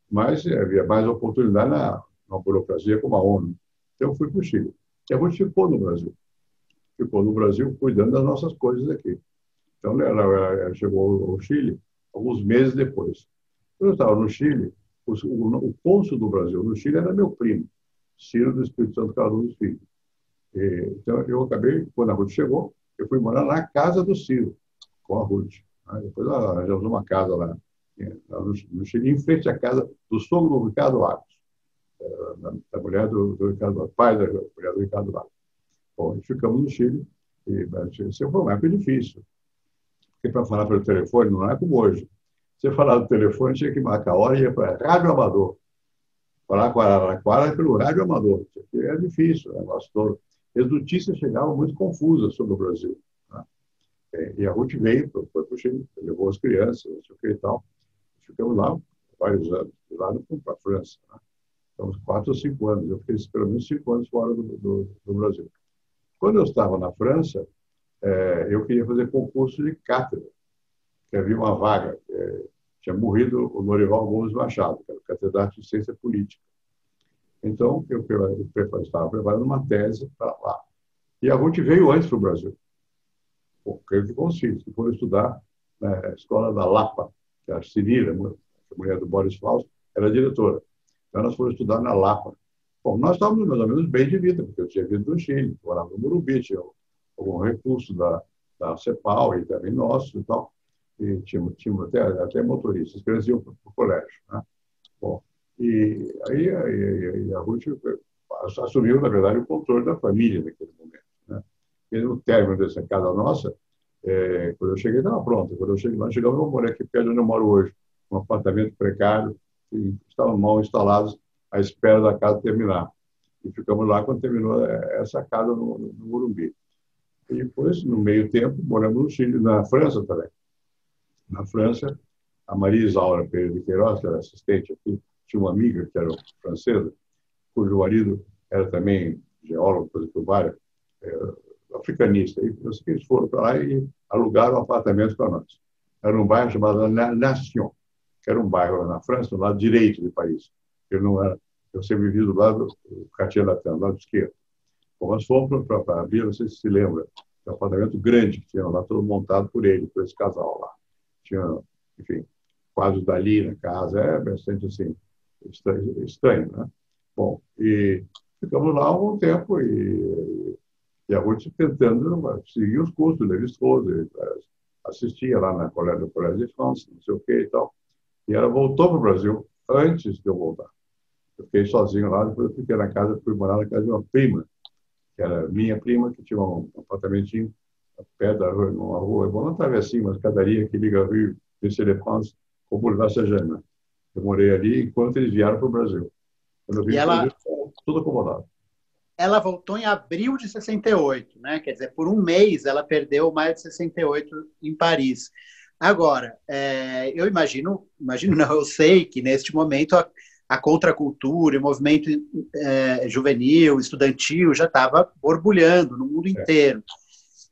mas havia mais oportunidade na, na burocracia como a ONU. Então, eu fui para o Chile. E a gente ficou no Brasil ficou no Brasil cuidando das nossas coisas aqui. Então, ela, ela chegou ao Chile alguns meses depois. Quando eu estava no Chile, o, o, o cônsul do Brasil no Chile era meu primo, Ciro do Espírito Santo Carlos Filho. E, então, eu acabei, quando a Ruth chegou, eu fui morar na casa do Ciro, com a Ruth. Aí depois arranjamos uma casa lá, no Chile, em frente à casa do sogro do Ricardo Lagos, eh, da mulher do, do Ricardo pai da mulher do Ricardo Lagos. Bom, ficamos no Chile. E isso foi uma época difícil. Porque para falar pelo telefone não é como hoje. Você falar do telefone, tinha que marcar a hora e ia para rádio amador. Falar com a Araraquara pelo rádio amador. É difícil o negócio todo. As notícias chegavam muito confusas sobre o Brasil. Né? E a Ruth veio, foi para o Chile, levou as crianças, não sei o que e tal. Ficamos lá vários anos. De lá fomos para a França. Né? Então, quatro ou cinco anos. Eu fiquei pelo menos cinco anos fora do, do, do Brasil. Quando eu estava na França, é, eu queria fazer concurso de cátedra, havia uma vaga. É, tinha morrido o Norival Gomes Machado, que era catedrático de ciência política. Então, eu, eu estava preparando uma tese para lá. E a Ruth veio antes para o Brasil, porque de bons filhos, que foram estudar na escola da Lapa, que a Cirila, a mulher do Boris Fausto, era diretora. Então, elas foram estudar na Lapa. Bom, nós estávamos mais ou menos bem de vida, porque eu tinha vindo do Chile, morava no Morumbi, tinha algum recurso da, da CEPAL e também nosso e tal. E tinha até, até motoristas, que eles iam para o colégio. Né? Bom, e aí, aí, a Ruth assumiu, na verdade, o controle da família naquele momento. Né? E no término dessa casa nossa, é, quando eu cheguei, estava pronta. Quando eu cheguei lá, chegamos, morei aqui perto de onde eu moro hoje, um apartamento precário, e estavam mal instalados à espera da casa terminar. E ficamos lá quando terminou é, essa casa no, no Morumbi. E depois, no meio tempo, moramos no Chile, na França também. Na França, a Maria Isaura Pereira de Queiroz, que era assistente aqui, tinha uma amiga que era francesa, cujo marido era também geólogo, coisa várias, é, africanista. E sei eles foram para lá e alugaram um apartamento para nós. Era um bairro chamado Nation, que era um bairro na França, no lado direito do país. Eu não era, eu sempre vivi do lado do Cartier Latin, do lado esquerdo. Bom, nós fomos para a Bia, não sei se se lembra, um apartamento grande que tinha lá, todo montado por ele, por esse casal lá. Tinha, enfim, dali na casa, é bastante assim, estranho, né? Bom, e ficamos lá um tempo e, e a Ruth tentando seguir os cursos de Levi-Strauss, assistia lá na colégio, Colégio de France, não sei o que e tal. E ela voltou para o Brasil antes de eu voltar. Eu fiquei sozinho lá, depois eu fiquei na casa, fui morar na casa de uma prima, que era minha prima, que tinha um apartamentinho perto da rua, numa rua, vou não travessinha, uma escadaria que liga a Rio de France com o Boulevard Saint-Germain. Eu morei ali enquanto eles vieram para o Brasil. E ela... Brasil, tudo acomodado ela voltou em abril de 68, né? Quer dizer, por um mês ela perdeu maio de 68 em Paris. Agora, é, eu imagino, imagino não, eu sei que neste momento a, a contracultura, o movimento é, juvenil, estudantil já estava borbulhando no mundo é.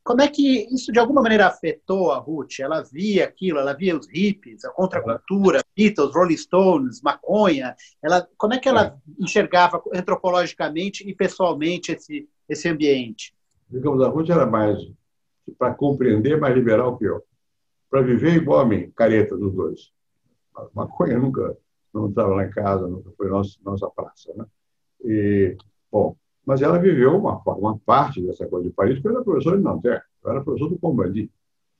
Como é que isso de alguma maneira afetou a Ruth? Ela via aquilo, ela via os hippies, a contracultura, Beatles, Rolling Stones, maconha. Ela, como é que ela é. enxergava antropologicamente e pessoalmente esse, esse ambiente? Digamos, a Ruth era mais, para compreender, mais liberal que eu. Para viver igual a mim, careta dos dois. Maconha nunca não estava lá em casa, nunca foi nossa, nossa praça. Né? E, bom, mas ela viveu uma, uma parte dessa coisa de Paris, porque eu era professor de Nanterre, eu era professor do Combandi,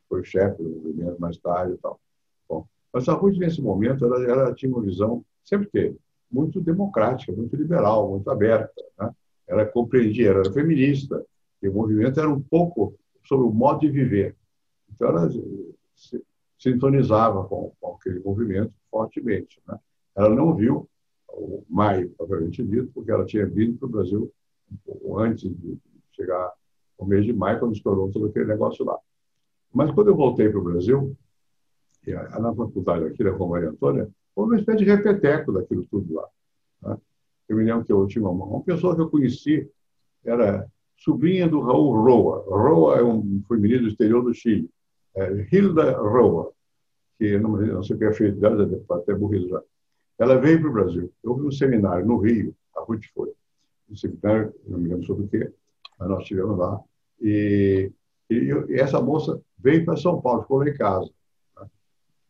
foi chefe do movimento mais tarde e tal. Bom, mas a Ruth, nesse momento, ela, ela tinha uma visão, sempre teve, muito democrática, muito liberal, muito aberta. Né? Ela compreendia, ela era feminista, e o movimento era um pouco sobre o modo de viver. Então, ela se, sintonizava com, com, aquele movimento fortemente. Né? Ela não viu o maio, propriamente dito, porque ela tinha vindo para o Brasil um pouco antes de chegar ao mês de maio, quando estourou todo aquele negócio lá. Mas quando eu voltei para o Brasil, e na faculdade aqui da Maria Antônia, foi uma espécie de repeteco daquilo tudo lá. Né? Eu me lembro que eu tinha uma, uma pessoa que eu conheci, era sobrinha do Raul Roa. Roa é um, foi ministro do exterior do Chile. É, Hilda Roa, que não, não sei o que é feito até morrido já. Ela veio para o Brasil. Vi um seminário no Rio, a Ruth foi um seminário, não me lembro sobre o quê, mas nós estivemos lá. E, e, e, essa moça veio para São Paulo, ficou lá em casa. Né?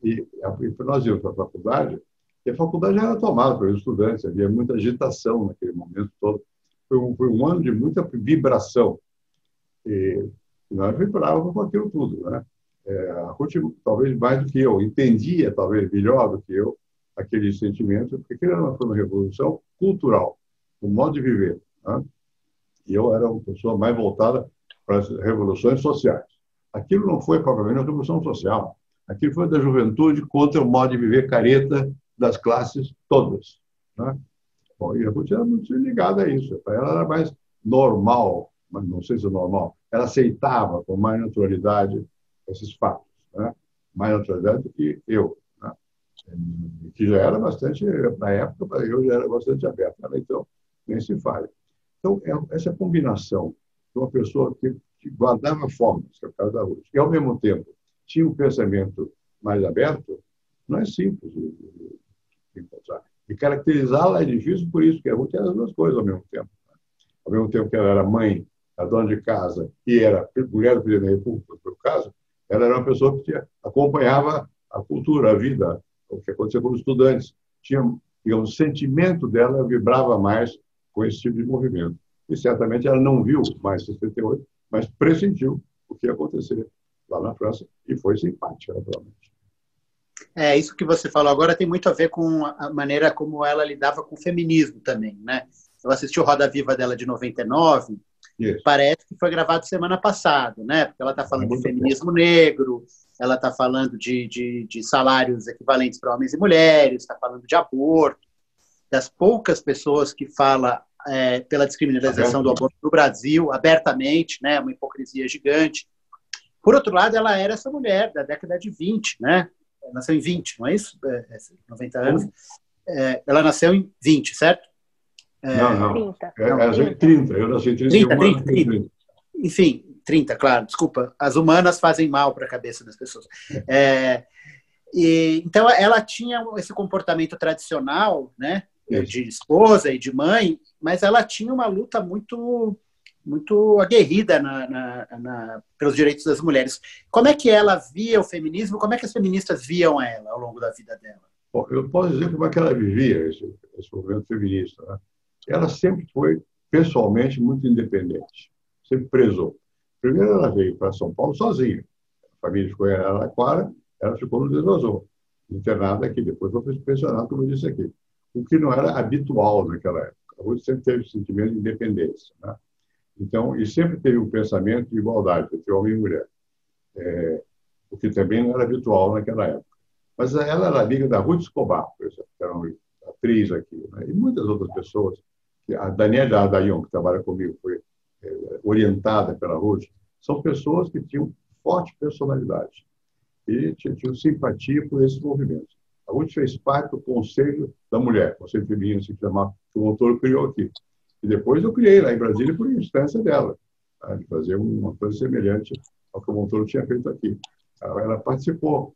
E, e nós íamos para a faculdade, e a faculdade era tomada pelos estudantes, havia muita agitação naquele momento todo. Foi um, foi um ano de muita vibração. E, nós vibrávamos com aquilo tudo. Né? É, a Ruth, talvez mais do que eu, entendia, talvez melhor do que eu, aquele sentimento, porque aquilo foi uma revolução cultural o modo de viver. Né? E eu era uma pessoa mais voltada para as revoluções sociais. Aquilo não foi propriamente uma revolução social. Aquilo foi da juventude contra o modo de viver careta das classes todas. Né? Bom, e a Ruth era muito ligada a isso. Para ela era mais normal, mas não sei se é normal. Ela aceitava com mais naturalidade esses fatos. Né? Mais naturalidade do que eu né? que já era bastante, na época, eu já era bastante aberto. Né? Então, nem se fale. Então, é, essa combinação de uma pessoa que, que guardava formas, que é o caso da Ruth, e, ao mesmo tempo, tinha um pensamento mais aberto, não é simples de, de, de encontrar. E caracterizá-la é difícil por isso, porque a Ruth era as duas coisas ao mesmo tempo. Né? Ao mesmo tempo que ela era mãe, a dona de casa, e era mulher do presidente da República, por caso, ela era uma pessoa que acompanhava a cultura, a vida, o que acontecia com os estudantes. Tinha, o sentimento dela vibrava mais com esse tipo de movimento. E certamente ela não viu mais 68, mas pressentiu o que ia acontecer lá na França e foi simpática, naturalmente. É, isso que você falou agora tem muito a ver com a maneira como ela lidava com o feminismo também, né? Eu assisti o Roda Viva dela de 99, isso. parece que foi gravado semana passada, né? Porque ela está falando é de feminismo bom. negro, ela está falando de, de, de, salários equivalentes para homens e mulheres, está falando de aborto, das poucas pessoas que fala é, pela descriminalização do aborto no Brasil, abertamente, né, uma hipocrisia gigante. Por outro lado, ela era essa mulher da década de 20, né? Ela nasceu em 20, não é isso? É, 90 é, anos. É, ela nasceu em 20, certo? É, não, não. 30. É, ela nasceu em 30, eu nasci em 31. 30, 30, 30. 30. Enfim, 30, claro, desculpa. As humanas fazem mal para a cabeça das pessoas. É, e, então, ela tinha esse comportamento tradicional, né? De esposa e de mãe, mas ela tinha uma luta muito muito aguerrida na, na, na, pelos direitos das mulheres. Como é que ela via o feminismo? Como é que as feministas viam ela ao longo da vida dela? Bom, eu posso dizer como é que ela vivia esse, esse movimento feminista. Né? Ela sempre foi, pessoalmente, muito independente. Sempre prezou. Primeiro, ela veio para São Paulo sozinha. A família ficou em Araraquara, ela ficou no Desvazou, internada aqui. Depois foi pensionada, como eu disse aqui. O que não era habitual naquela época. A Ruth sempre teve sentimento de independência. Né? Então, e sempre teve um pensamento de igualdade entre homem e mulher, é, o que também não era habitual naquela época. Mas ela era amiga da Ruth Escobar, por exemplo, que era uma atriz aqui, né? e muitas outras pessoas. A Daniela Dayon, que trabalha comigo, foi é, orientada pela Ruth, são pessoas que tinham forte personalidade e tinham simpatia por esses movimentos. A Ruth fez parte do Conselho da Mulher, Conselho Feminino, se chama, que o autor criou aqui. E depois eu criei lá em Brasília por instância dela, tá? de fazer uma coisa semelhante ao que o Montoro tinha feito aqui. Ela participou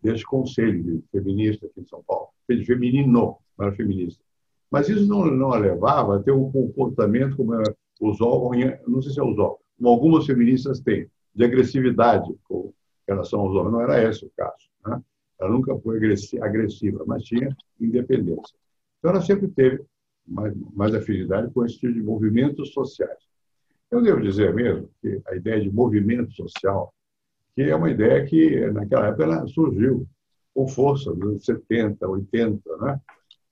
desse conselho de feminista aqui em São Paulo, feminino, não era feminista. Mas isso não, não a levava a ter um comportamento como os homens, não sei se é os homens, como algumas feministas têm, de agressividade com relação aos homens. Não era esse o caso. Né? Ela nunca foi agressiva, mas tinha independência. Então, ela sempre teve mais, mais afinidade com esse tipo de movimentos sociais. Eu devo dizer mesmo que a ideia de movimento social, que é uma ideia que naquela época surgiu com força, nos anos 70, 80, né?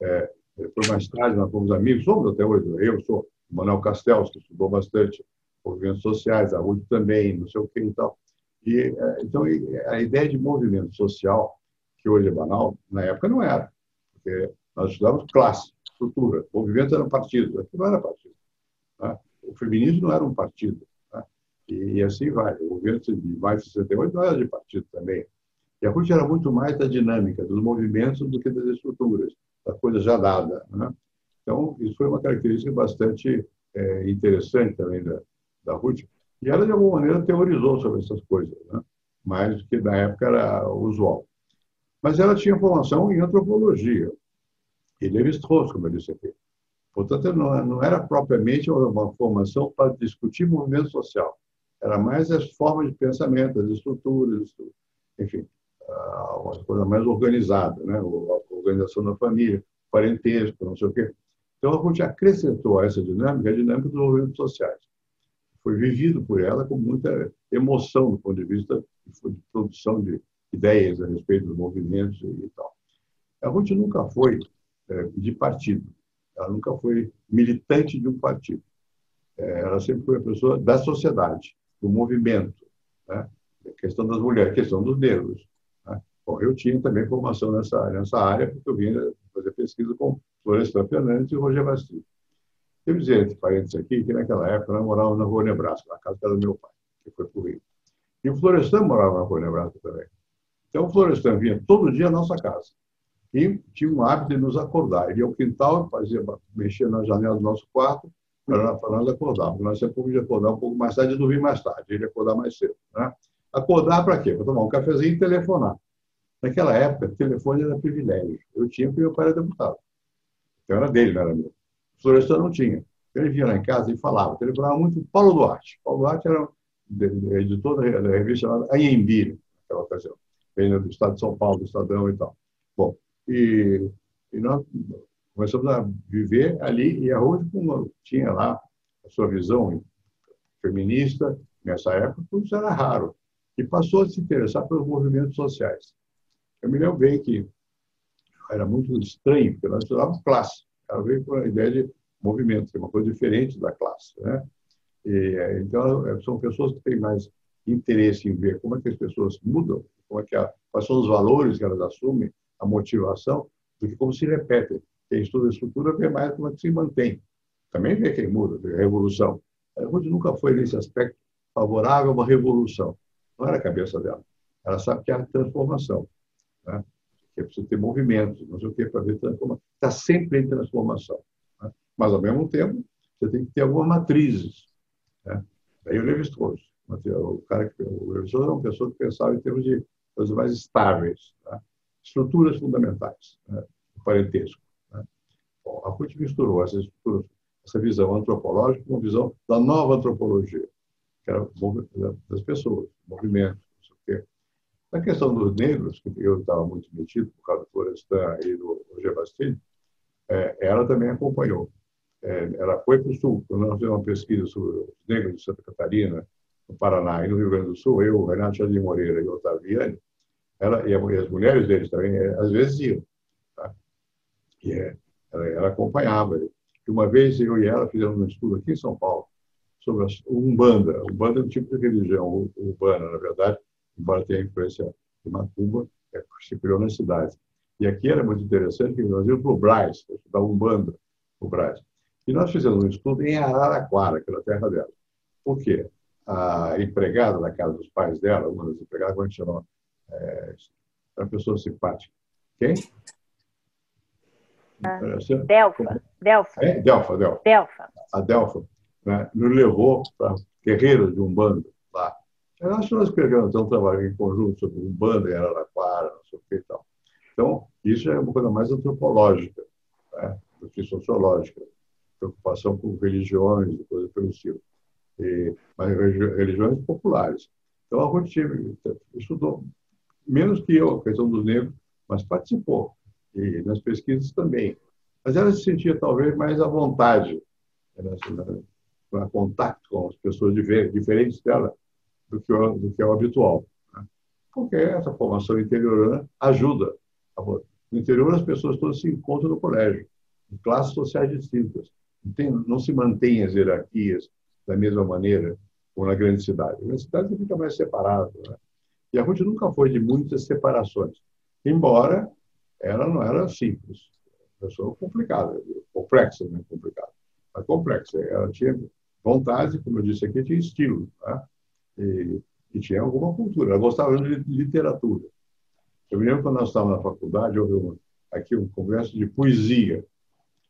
É, depois, mais tarde, nós fomos amigos, somos até hoje. Eu sou o Manuel Castells, que estudou bastante movimentos sociais, a Ruth também, não sei o que e tal. E, é, então, a ideia de movimento social, que hoje é banal, na época não era, porque nós estudávamos classe estrutura. O movimento era partido, aqui não era partido. Tá? O feminismo não era um partido. Tá? E, e, assim vai. O movimento de mais de 68 não era de partido também. E a Ruth era muito mais da dinâmica, dos movimentos, do que das estruturas, da coisa já dada. Né? Então, isso foi uma característica bastante é, interessante também da, da Ruth. E ela, de alguma maneira, teorizou sobre essas coisas, né? mais do que na época era usual. Mas ela tinha formação em antropologia e Levi-Strauss, como eu disse aqui. Portanto, não, era propriamente uma formação para discutir movimento social. Era mais as formas de pensamento, as estruturas, enfim, uma coisa mais organizada, né? a organização da família, parentesco, não sei o quê. Então, a Ruth acrescentou a essa dinâmica a dinâmica dos movimentos sociais. Foi vivido por ela com muita emoção do ponto de vista de produção de ideias a respeito dos movimentos e tal. A Ruth nunca foi é, de partido. Ela nunca foi militante de um partido. É, ela sempre foi uma pessoa da sociedade, do movimento. Né? A questão das mulheres, a questão dos negros. Né? Bom, eu tinha também formação nessa, nessa área, porque eu vinha fazer pesquisa com Florestan Fernandes e Roger Bastille. Devo dizer, entre parênteses aqui, que naquela época eu morava na Rua Nebraska, na casa do meu pai, que foi para o Rio. E o Florestan morava na Rua Nebraska também. Então, o Florestan vinha todo dia à nossa casa e tinha um hábito de nos acordar. Ele ia ao quintal, fazia, mexia na janela do nosso quarto para nós acordar, porque nós sempre podíamos acordar um pouco mais tarde e dormir mais tarde, ele ia acordar mais cedo. Né? Acordar para quê? Para tomar um cafezinho e telefonar. Naquela época, telefone era privilégio. Eu tinha porque meu pai era deputado. Então era dele, não era meu. O Florestan não tinha. Ele vinha lá em casa e falava. Telefonava muito Paulo Duarte. Paulo Duarte era editor da revista chamada Anhembi, naquela ocasião. Veio do Estado de São Paulo, do Estadão e tal. Bom, e, e nós começamos a viver ali, e a Ruth tinha lá a sua visão feminista, nessa época, tudo isso era raro, e passou a se interessar pelos movimentos sociais. Eu me lembro bem que era muito estranho, porque nós estudávamos classe. Ela veio com a ideia de movimento, que é uma coisa diferente da classe. Né? E, então, são pessoas que têm mais interesse em ver como é que as pessoas mudam, como é que a, quais são os valores que elas assumem, a motivação, do que como se repete. Quem estuda a estrutura vê mais como é que se mantém. Também vê quem muda, vê a revolução. A Ruth nunca foi, nesse aspecto, favorável a uma revolução. Não era a cabeça dela. Ela sabe que há transformação. Né? Que é preciso ter movimentos, não sei o que, para ver transformação. Está sempre em transformação. Né? Mas, ao mesmo tempo, você tem que ter algumas matrizes. Né? Aí o Levi-Strauss, o cara que o Levi-Strauss era uma pessoa que pensava em termos de coisas mais estáveis. Tá? estruturas fundamentais, né, o parentesco. Né? Bom, a Ruth misturou estruturas, essa visão antropológica uma visão da nova antropologia, que era das pessoas, movimentos, não sei o quê. Na questão dos negros, que eu estava muito metido por causa do Florestan e do Roger Bastille, é, ela também acompanhou. É, ela foi para o Sul, quando nós fizemos uma pesquisa sobre os negros de Santa Catarina, no Paraná e no Rio Grande do Sul, eu, Renato Jardim Moreira e Otaviane, ela, e as mulheres deles também, é, às vezes iam. Tá? E é, ela, ela acompanhava. E uma vez eu e ela fizemos um estudo aqui em São Paulo sobre a Umbanda. Umbanda é um tipo de religião urbana, na verdade, embora tenha influência de Macumba, é, se criou na cidade. E aqui era muito interessante que nós íamos para o Braz, da Umbanda, o Braz. E nós fizemos um estudo em Araraquara, que era a terra dela. Por quê? A empregada da casa dos pais dela, uma das empregadas, como é que? É, uma pessoa simpática. Quem? Ah, Delfa. Delfa. É? Delfa, Delfa. Delfa. A Delfa né, nos levou para guerreiros de Umbanda lá. Nós, nós escrevemos um trabalho em conjunto sobre Umbanda em Araraquara, não sei o que e tal. Então, isso é uma coisa mais antropológica né, do que sociológica. Preocupação com religiões e coisas pelo estilo. E, mas religiões populares. Então, a Ruth estudou menos que eu a questão dos negros, mas participou. E nas pesquisas também. Mas ela se sentia talvez mais à vontade para contato com as pessoas diferentes dela do que o, do que é o habitual. Né? Porque essa formação interiorana ajuda. No interior, as pessoas todas se encontram no colégio, em classes sociais distintas. Não, tem, não se mantém as hierarquias da mesma maneira como na grande cidade. Na cidade você fica mais separado. Né? E a Ruth nunca foi de muitas separações, embora ela não era simples. Pessoa complicada, complexa, não é complicada, mas complexa. Ela tinha vontade, como eu disse aqui, tinha estilo. Né? E, e, tinha alguma cultura. Ela gostava de literatura. Eu me lembro quando nós estávamos na faculdade, houve uma, aqui um congresso de poesia.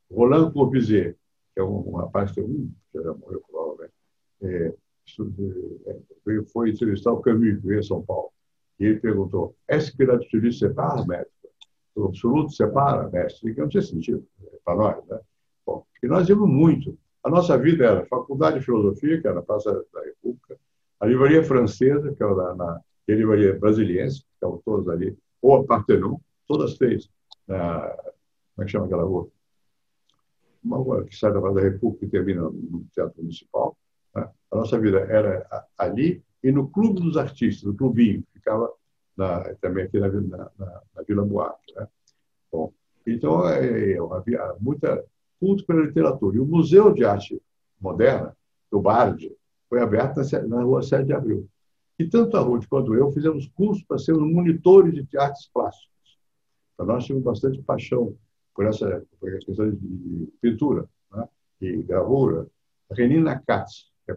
Roland Corbusier, que é um, um rapaz que um, já morreu provavelmente, é, é, foi entrevistar o Camus, que veio a São Paulo. E ele perguntou: Est-ce que l'absolu sépare, maître? O absoluto separa, mestre? Que não tinha sentido para nós. Né? Bom, e nós íamos muito. A nossa vida era Faculdade de Filosofia, que era na Praça da República, a Livraria Francesa, que era na, e a Livraria Brasiliense, que estavam todas ali, ou a Partenon, todas três. Na, como é que chama aquela rua? Uma rua que sai da Praça da República e termina no Teatro Municipal. Né? A nossa vida era ali e no Clube dos Artistas, no Clubinho, que ficava na, também aqui na, na, na Vila Buarque. Né? Bom, então, é, havia muita culto pela literatura. E o Museu de Arte Moderna, do Bardi, foi aberto na, rua 7 de Abril. E tanto a Ruth quanto eu fizemos cursos para sermos monitores de artes plásticas. Então, nós tínhamos bastante paixão por essa, por questão de pintura né? e gravura. A Renina Katz, que é,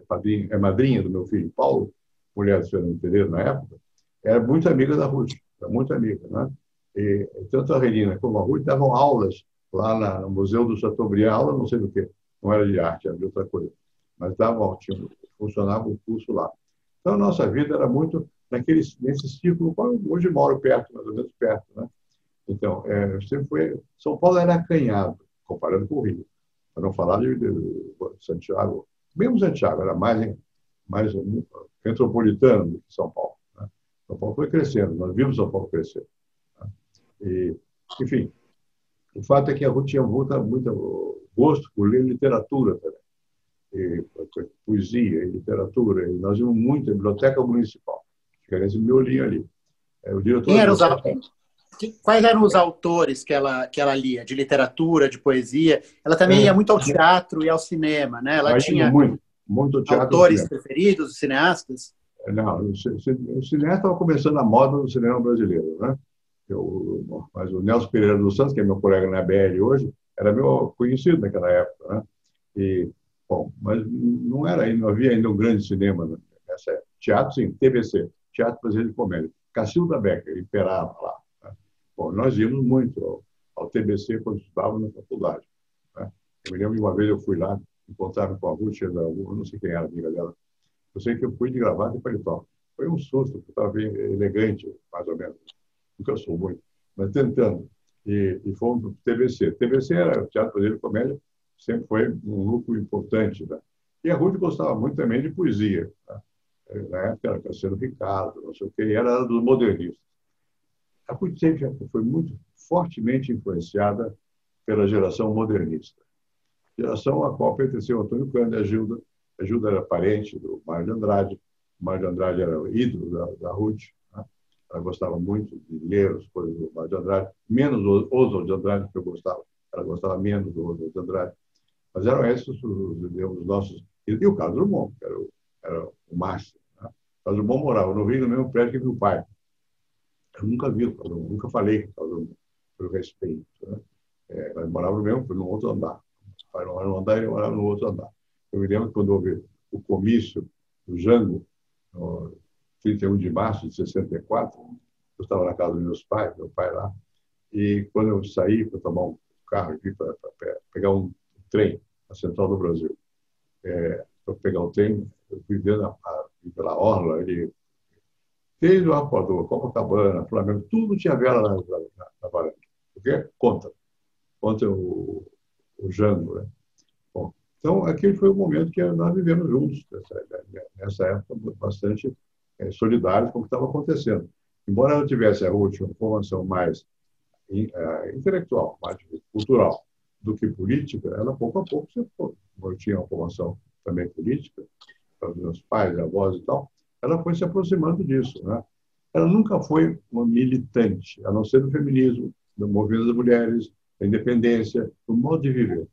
é madrinha do meu filho Paulo, mulher do Fernando Pereira na época, era muito amiga da Ruth, era muito amiga. Né? E, tanto a Renina como a Ruth davam aulas lá na, no Museu do Chateaubriand, aula não sei do que, não era de arte, era de outra coisa, mas davam, funcionava o curso lá. Então, a nossa vida era muito naquele, nesse círculo, hoje moro perto, mais ou menos perto. Né? Então, é, sempre foi, São Paulo era acanhado, comparando com o Rio, para não falar de, de Santiago. Mesmo Santiago era mais, mais metropolitano do que São Paulo. São Paulo foi crescendo, nós vimos São Paulo crescer. Né? E, enfim, o fato é que a Ruth tinha muito, muito gosto por ler literatura também. E, poesia e literatura. E nós íamos muito à Biblioteca Municipal, era esse miolinho ali. É, o diretor Quem eram os autores? Quais eram os autores que ela, que ela lia, de literatura, de poesia? Ela também é, ia muito ao teatro e ao cinema, né? Ela tinha muito, muito teatro, autores preferidos, cineastas? Não, o cinema estava começando a moda no cinema brasileiro, né? Eu, mas o Nelson Pereira dos Santos, que é meu colega na BL hoje, era meu conhecido naquela época, né? E, bom, mas não era não havia ainda um grande cinema nessa época. Teatro, sim, TBC, Teatro Brasileiro de Comédia. Cacilda Becker imperava lá. Né? Bom, nós íamos muito ao, ao TBC quando estávamos na faculdade. Né? Eu me lembro de uma vez eu fui lá, encontrava com a Ruth, não sei quem era, amiga dela, eu sei que eu fui de gravata e paletó. Foi um susto, porque estava elegante, mais ou menos. Nunca sou muito, mas tentando. E, e fomos para o TVC. TVC era o Teatro Brasileiro de Comédia, sempre foi um grupo importante. Né? E a Ruth gostava muito também de poesia. Né? Na época era Cassiano Ricardo, não sei o quê, e era dos modernistas. A Ruth sempre foi muito fortemente influenciada pela geração modernista. Geração a qual pertenceu Antônio Cândido e a Gilda. A Gilda era parente do Mário de Andrade. O Mário de Andrade era ídolo da, da Ruth. Né? Ela gostava muito de ler as coisas do Mário de Andrade, menos o Oswald de Andrade, que eu gostava. Ela gostava menos do Oswald de Andrade. Mas eram esses os, os nossos. E o Carlos Drummond, que era o, era o máximo. Né? O Carlos Drummond morava no Rio, no mesmo prédio que meu pai. Eu nunca vi o Carlos Drummond, nunca falei com o Carlos Drummond, por respeito. Né? É, nós mesmo, no outro andar. Morava no andar e ele morava no outro andar. Eu me lembro que quando houve o comício do Jango, no 31 de março de 64, eu estava na casa dos meus pais, meu pai lá, e quando eu saí para tomar um carro aqui, para pegar um trem na Central do Brasil, é, para pegar o trem, eu fui vendo a, a, pela orla, ele, desde o Arpoador, Copacabana, Flamengo, tudo tinha vela na, na, na quê? Conta. Conta o, o Jango, né? Bom, então, aquele foi o momento que nós vivemos juntos, nessa, nessa época, bastante é, solidários com o que estava acontecendo. Embora eu tivesse a última formação mais é, intelectual, mais cultural, do que política, ela pouco a pouco se foi. Eu tinha uma formação também política, para meus pais, avós e tal, ela foi se aproximando disso. Né? Ela nunca foi uma militante, a não ser do feminismo, do movimento das mulheres, da independência, do modo de viver.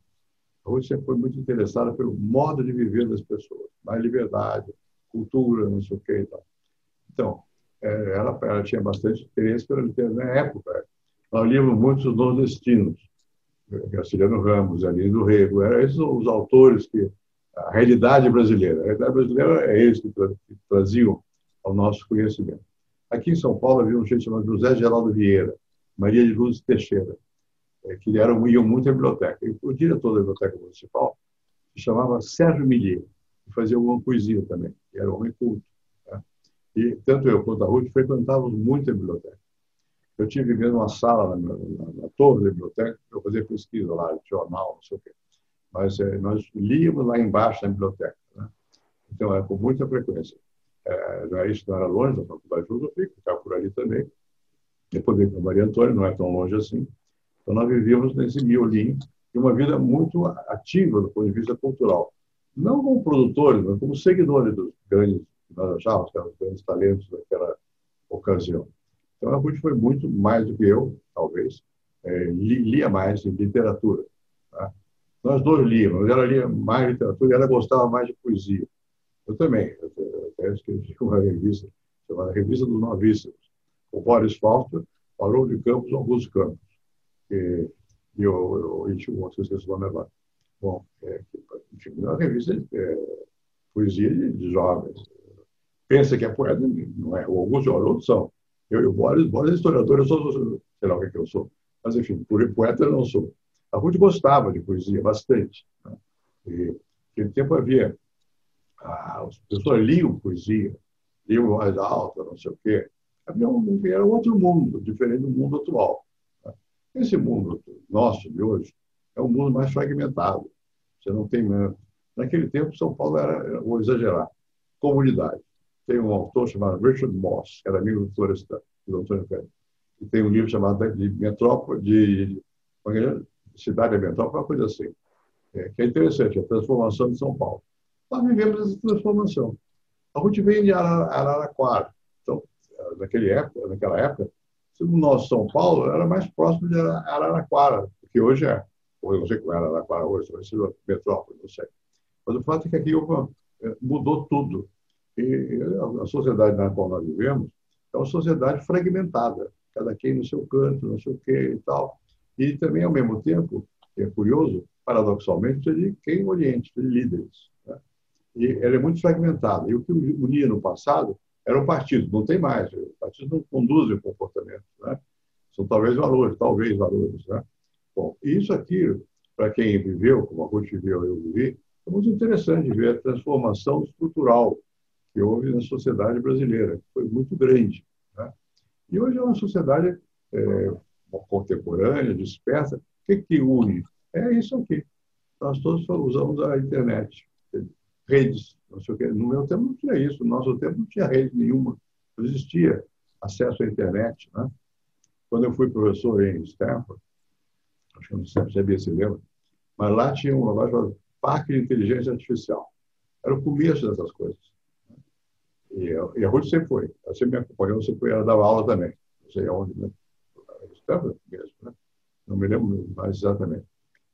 A Rússia foi muito interessada pelo modo de viver das pessoas, mais liberdade, cultura, não sei o que e tal. Então, é, ela, ela tinha bastante interesse pela literatura na época. Nós líamos muitos os nordestinos, Graciliano Ramos, Aline Rego, eram esses os autores que a realidade brasileira, a realidade brasileira é eles que traziam ao nosso conhecimento. Aqui em São Paulo havia um gente chamado José Geraldo Vieira, Maria de Luz Teixeira, que eram, iam muito à biblioteca. E o diretor da biblioteca municipal se chamava Sérgio Millier, que fazia alguma poesia também, que era um homem culto. Né? E tanto eu quanto a Ruth frequentávamos muito a biblioteca. Eu tive mesmo uma sala na, na, na torre da biblioteca para fazer pesquisa lá, jornal, não sei o quê. Mas é, nós líamos lá embaixo na biblioteca. Né? Então, era com muita frequência. É, era isso, não era longe da Faculdade de Filosofia, ficava por ali também. Depois veio para Maria Antônia, não é tão longe assim. Então, nós vivíamos nesse miolinho de uma vida muito ativa do ponto de vista cultural. Não como produtores, mas como seguidores dos grandes, nós achávamos que eram os grandes talentos daquela ocasião. Então, a Ruth foi muito mais do que eu, talvez, é, lia mais em literatura. Tá? Nós dois líamos, ela lia mais literatura e ela gostava mais de poesia. Eu também. Eu até escrevi (laughs) uma revista chamada Revista dos Novíssimos, o Boris Fausto, Haroldo de Campos, Augusto Campos. Eu, eu, eu, eu esqueci o nome agora. Bom, é, uma revista de é, poesia de, jovens. Pensa que é poeta, não é. O Augusto e o Haroldo são. Eu e o Boris, Boris é historiador, eu sou, sei lá o que, é que eu sou. Mas, enfim, por poeta eu não sou. A Ruth gostava de poesia bastante. Né? E, naquele tempo havia. As pessoas liam poesia, liam mais alta, não sei o quê. Havia um, era outro mundo, diferente do mundo atual. Esse mundo nosso de hoje é um mundo mais fragmentado. Você não tem. Naquele tempo, São Paulo era, vou exagerar, comunidade tem um autor chamado Richard Moss, que era amigo do floresta, do Antônio Pérez, e tem um livro chamado de Metrópole, de, é Cidade da Metrópole, uma coisa assim, é, que é interessante, a transformação de São Paulo. Nós vivemos essa transformação. A Ruth veio de Araraquara. Então, naquele época, naquela época, o nosso São Paulo era mais próximo de Araraquara que hoje é. Ou eu não sei como é Araraquara hoje, vai ser metrópole, não sei. Mas o fato é que aqui mudou tudo. E a sociedade na qual nós vivemos é uma sociedade fragmentada, cada quem no seu canto, não sei o quê e tal. E também, ao mesmo tempo, é curioso, paradoxalmente, de quem no Oriente, de líderes. Né? E ela é muito fragmentada. E o que unia no passado era o partido, não tem mais. O partido não conduz o comportamento. Né? São talvez valores, talvez valores. Né? Bom, isso aqui, para quem viveu, como a Ruth viveu, eu vivi, é muito interessante ver a transformação estrutural que houve na sociedade brasileira, que foi muito grande. Né? E hoje é uma sociedade é, contemporânea, dispersa. O que, que une? É isso aqui. nós todos usamos a internet, redes. No meu tempo não tinha isso, no nosso tempo não tinha rede nenhuma, não existia acesso à internet. Né? Quando eu fui professor em Stanford, acho que não sei, sabia se lembra, mas lá tinha um negócio chamado Parque de Inteligência Artificial. Era o começo dessas coisas. E, e a Ruth sempre foi. Ela sempre me acompanhou, sempre foi, ela dava aula também. Não sei aonde, né? Stanford mesmo, né? Não me lembro mais exatamente.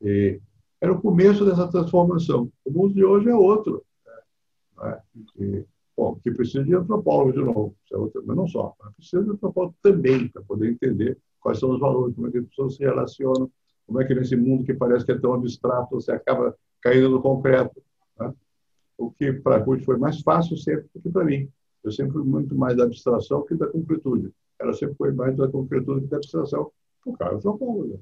E era o começo dessa transformação. O mundo de hoje é outro. Né? E, bom, que precisa de antropólogo de novo, é outro, mas não só. Precisa de antropólogo também, para poder entender quais são os valores, como é que as pessoas se relacionam, como é que nesse mundo que parece que é tão abstrato, você acaba caindo no concreto. Né? O que para Ruth foi mais fácil sempre do que para mim. Eu sempre fui muito mais da abstração que da concretude. Ela sempre foi mais da concretude que da abstração, por causa do antropólogo.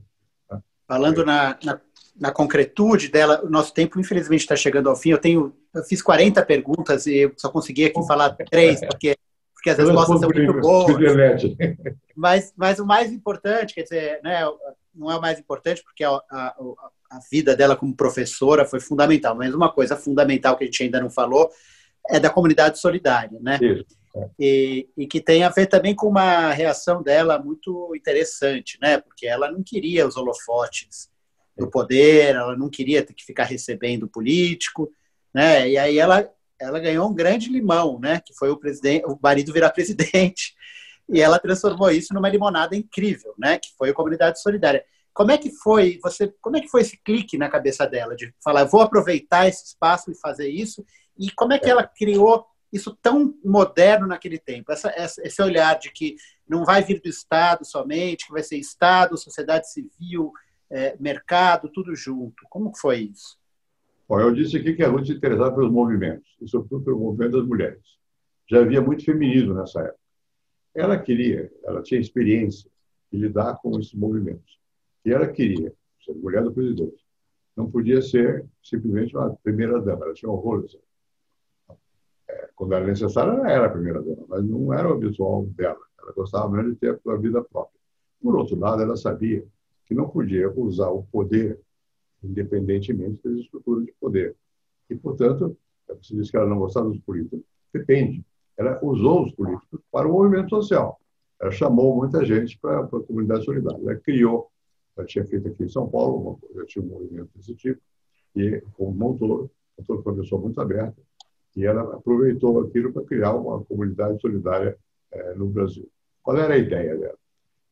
Falando na, na, na, concretude dela, o nosso tempo, infelizmente, está chegando ao fim. Eu tenho, eu fiz 40 perguntas e eu só consegui aqui falar três, porque porque as respostas são muito boas. Mas, mas o mais importante, quer dizer, né, não é o mais importante, porque a, a, a vida dela como professora foi fundamental. Mas uma coisa fundamental que a gente ainda não falou é da comunidade solidária, né? Isso. E, e, que tem a ver também com uma reação dela muito interessante, né? Porque ela não queria os holofotes do poder, ela não queria ter que ficar recebendo político, né? E aí ela ela ganhou um grande limão, né? Que foi o presidente, o marido virar presidente, e ela transformou isso numa limonada incrível, né? Que foi a comunidade solidária. Como é que foi você? Como é que foi esse clique na cabeça dela de falar, vou aproveitar esse espaço e fazer isso? E como é que ela criou isso tão moderno naquele tempo? Essa, esse olhar de que não vai vir do Estado somente, que vai ser Estado, sociedade civil, é, mercado, tudo junto. Como foi isso? Bom, eu disse aqui que a Ruth se interessava pelos movimentos, e sobretudo pelo movimento das mulheres. Já havia muito feminismo nessa época. Ela queria, ela tinha experiência de lidar com esses movimentos. E ela queria ser mulher do presidente. Não podia ser simplesmente uma primeira-dama, ela tinha horror. É, quando era necessário, ela era a primeira-dama, mas não era o habitual dela. Ela gostava mesmo de ter a vida própria. Por outro lado, ela sabia que não podia usar o poder independentemente das estruturas de poder. E, portanto, você disse que ela não gostava dos políticos. Depende. Ela usou os políticos para o movimento social. Ela chamou muita gente para a comunidade solidária. Ela criou, ela tinha feito aqui em São Paulo, já tinha um movimento desse tipo, e montou, montou uma pessoa muito aberta, e ela aproveitou aquilo para criar uma comunidade solidária é, no Brasil. Qual era a ideia dela?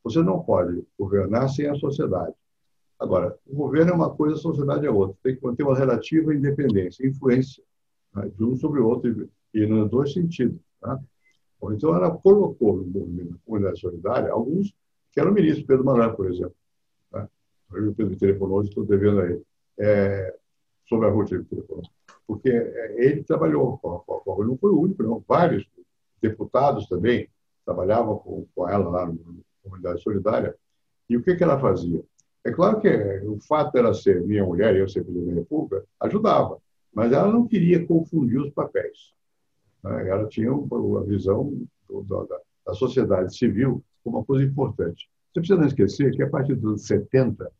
Você não pode governar sem a sociedade. Agora, o governo é uma coisa, a sociedade é outra. Tem que manter uma relativa independência, influência né, de um sobre o outro, e nos dois sentidos. Bom, então, ela colocou no movimento da comunidade solidária alguns que eram ministros, Pedro Maran, por exemplo. Né? O Pedro telefonou, estou devendo aí. É, sobre a Ruth, ele telefonou. Porque é, ele trabalhou com a, com a, não foi o único, não. Vários deputados também trabalhavam com, com ela lá na comunidade solidária. E o que, que ela fazia? É claro que o fato dela ser minha mulher e eu ser presidente da República ajudava, mas ela não queria confundir os papéis. Né? Ela tinha a visão da sociedade civil como uma coisa importante. Você precisa não esquecer que, a partir dos anos 70,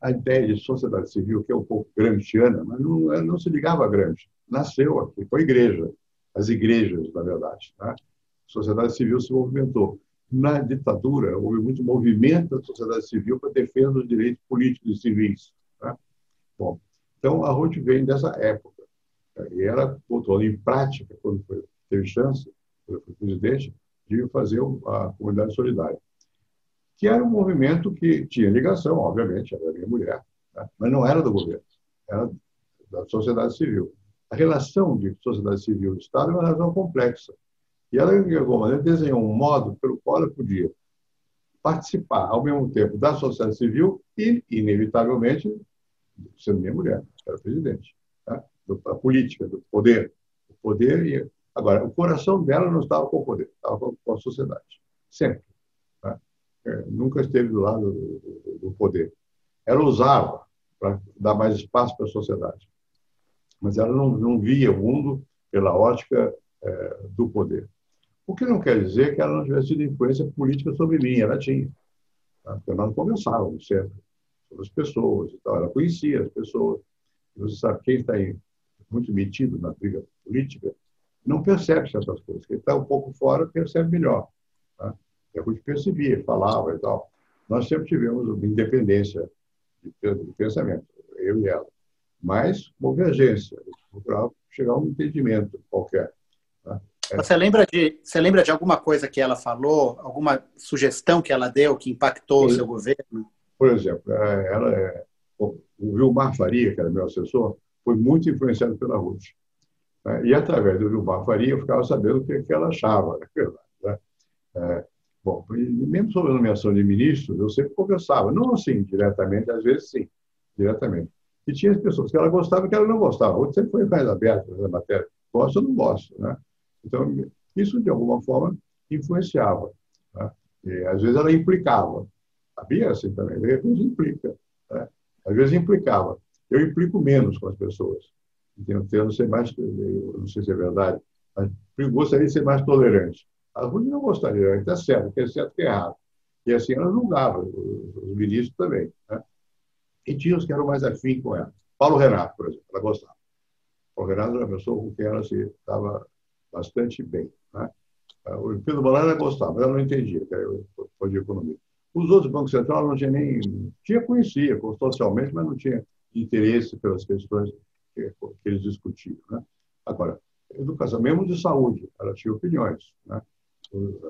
a ideia de sociedade civil, que é um pouco gramsciana, mas não, não se ligava a Gramsci, nasceu aqui, foi igreja, as igrejas, na verdade. Tá? A sociedade civil se movimentou na ditadura, houve muito movimento da sociedade civil para defesa dos direitos políticos e civis. Tá? Bom, então, a Ruth vem dessa época. E ela botou em prática, quando foi, teve chance, quando foi presidente, de fazer a comunidade solidária. Que era um movimento que tinha ligação, obviamente, era minha mulher, tá? mas não era do governo, era da sociedade civil. A relação de sociedade civil e Estado é uma relação complexa. E ela, de alguma maneira, desenhou um modo pelo qual ela podia participar, ao mesmo tempo, da sociedade civil e, inevitavelmente, sendo minha mulher, era presidente, tá? da política, do poder. O poder. Agora, o coração dela não estava com o poder, estava com a sociedade. Sempre. É, nunca esteve do lado do, do poder. Ela usava para dar mais espaço para a sociedade. Mas ela não, não via o mundo pela ótica é, do poder. O que não quer dizer que ela não tivesse tido influência política sobre mim, ela tinha. Tá? Porque nós conversávamos sempre sobre as pessoas e tal, ela conhecia as pessoas. Você sabe, quem está aí muito metido na briga política não percebe certas coisas. Quem está um pouco fora percebe melhor. Tá? Gente percebia, falava e tal. Nós sempre tivemos uma independência de pensamento, eu e ela. Mas convergência, para chegar a um entendimento qualquer. Tá? É. Você lembra de você lembra de alguma coisa que ela falou, alguma sugestão que ela deu que impactou por, o seu governo? Por exemplo, é, ela é, o Vilmar Faria, que era meu assessor, foi muito influenciado pela Ruth. Né? E através do Vilmar Faria eu ficava sabendo o que, ela achava, é. Né? Bom, mesmo sobre a nomeação de ministros, eu sempre conversava, não assim diretamente, às vezes sim, diretamente. E tinha as pessoas que ela gostava e que ela não gostava. Outro sempre foi mais aberto na matéria. Gosto ou não gosto, né? Então, isso, de alguma forma, influenciava. Né? E, às vezes, ela implicava. Havia assim também. De repente, implica. Né? Às vezes, implicava. Eu implico menos com as pessoas. Tentando ser mais, não sei se é verdade, mas gostaria de ser mais tolerante. A Ruth não gostaria, está certo, que é certo que é errado. E assim ela julgava, os ministros também. Né? E tinha os que eram mais afins com ela. Paulo Renato, por exemplo, ela gostava. Paulo Renato era uma pessoa com quem ela se estava bastante bem. Né? O Pedro Balana gostava, mas ela não entendia, que era o de economia. Os outros bancos centrais não tinha nem. Tinha, conhecia socialmente, mas não tinha interesse pelas questões que, que eles discutiam. Né? Agora, educação, mesmo de saúde, ela tinha opiniões. Né?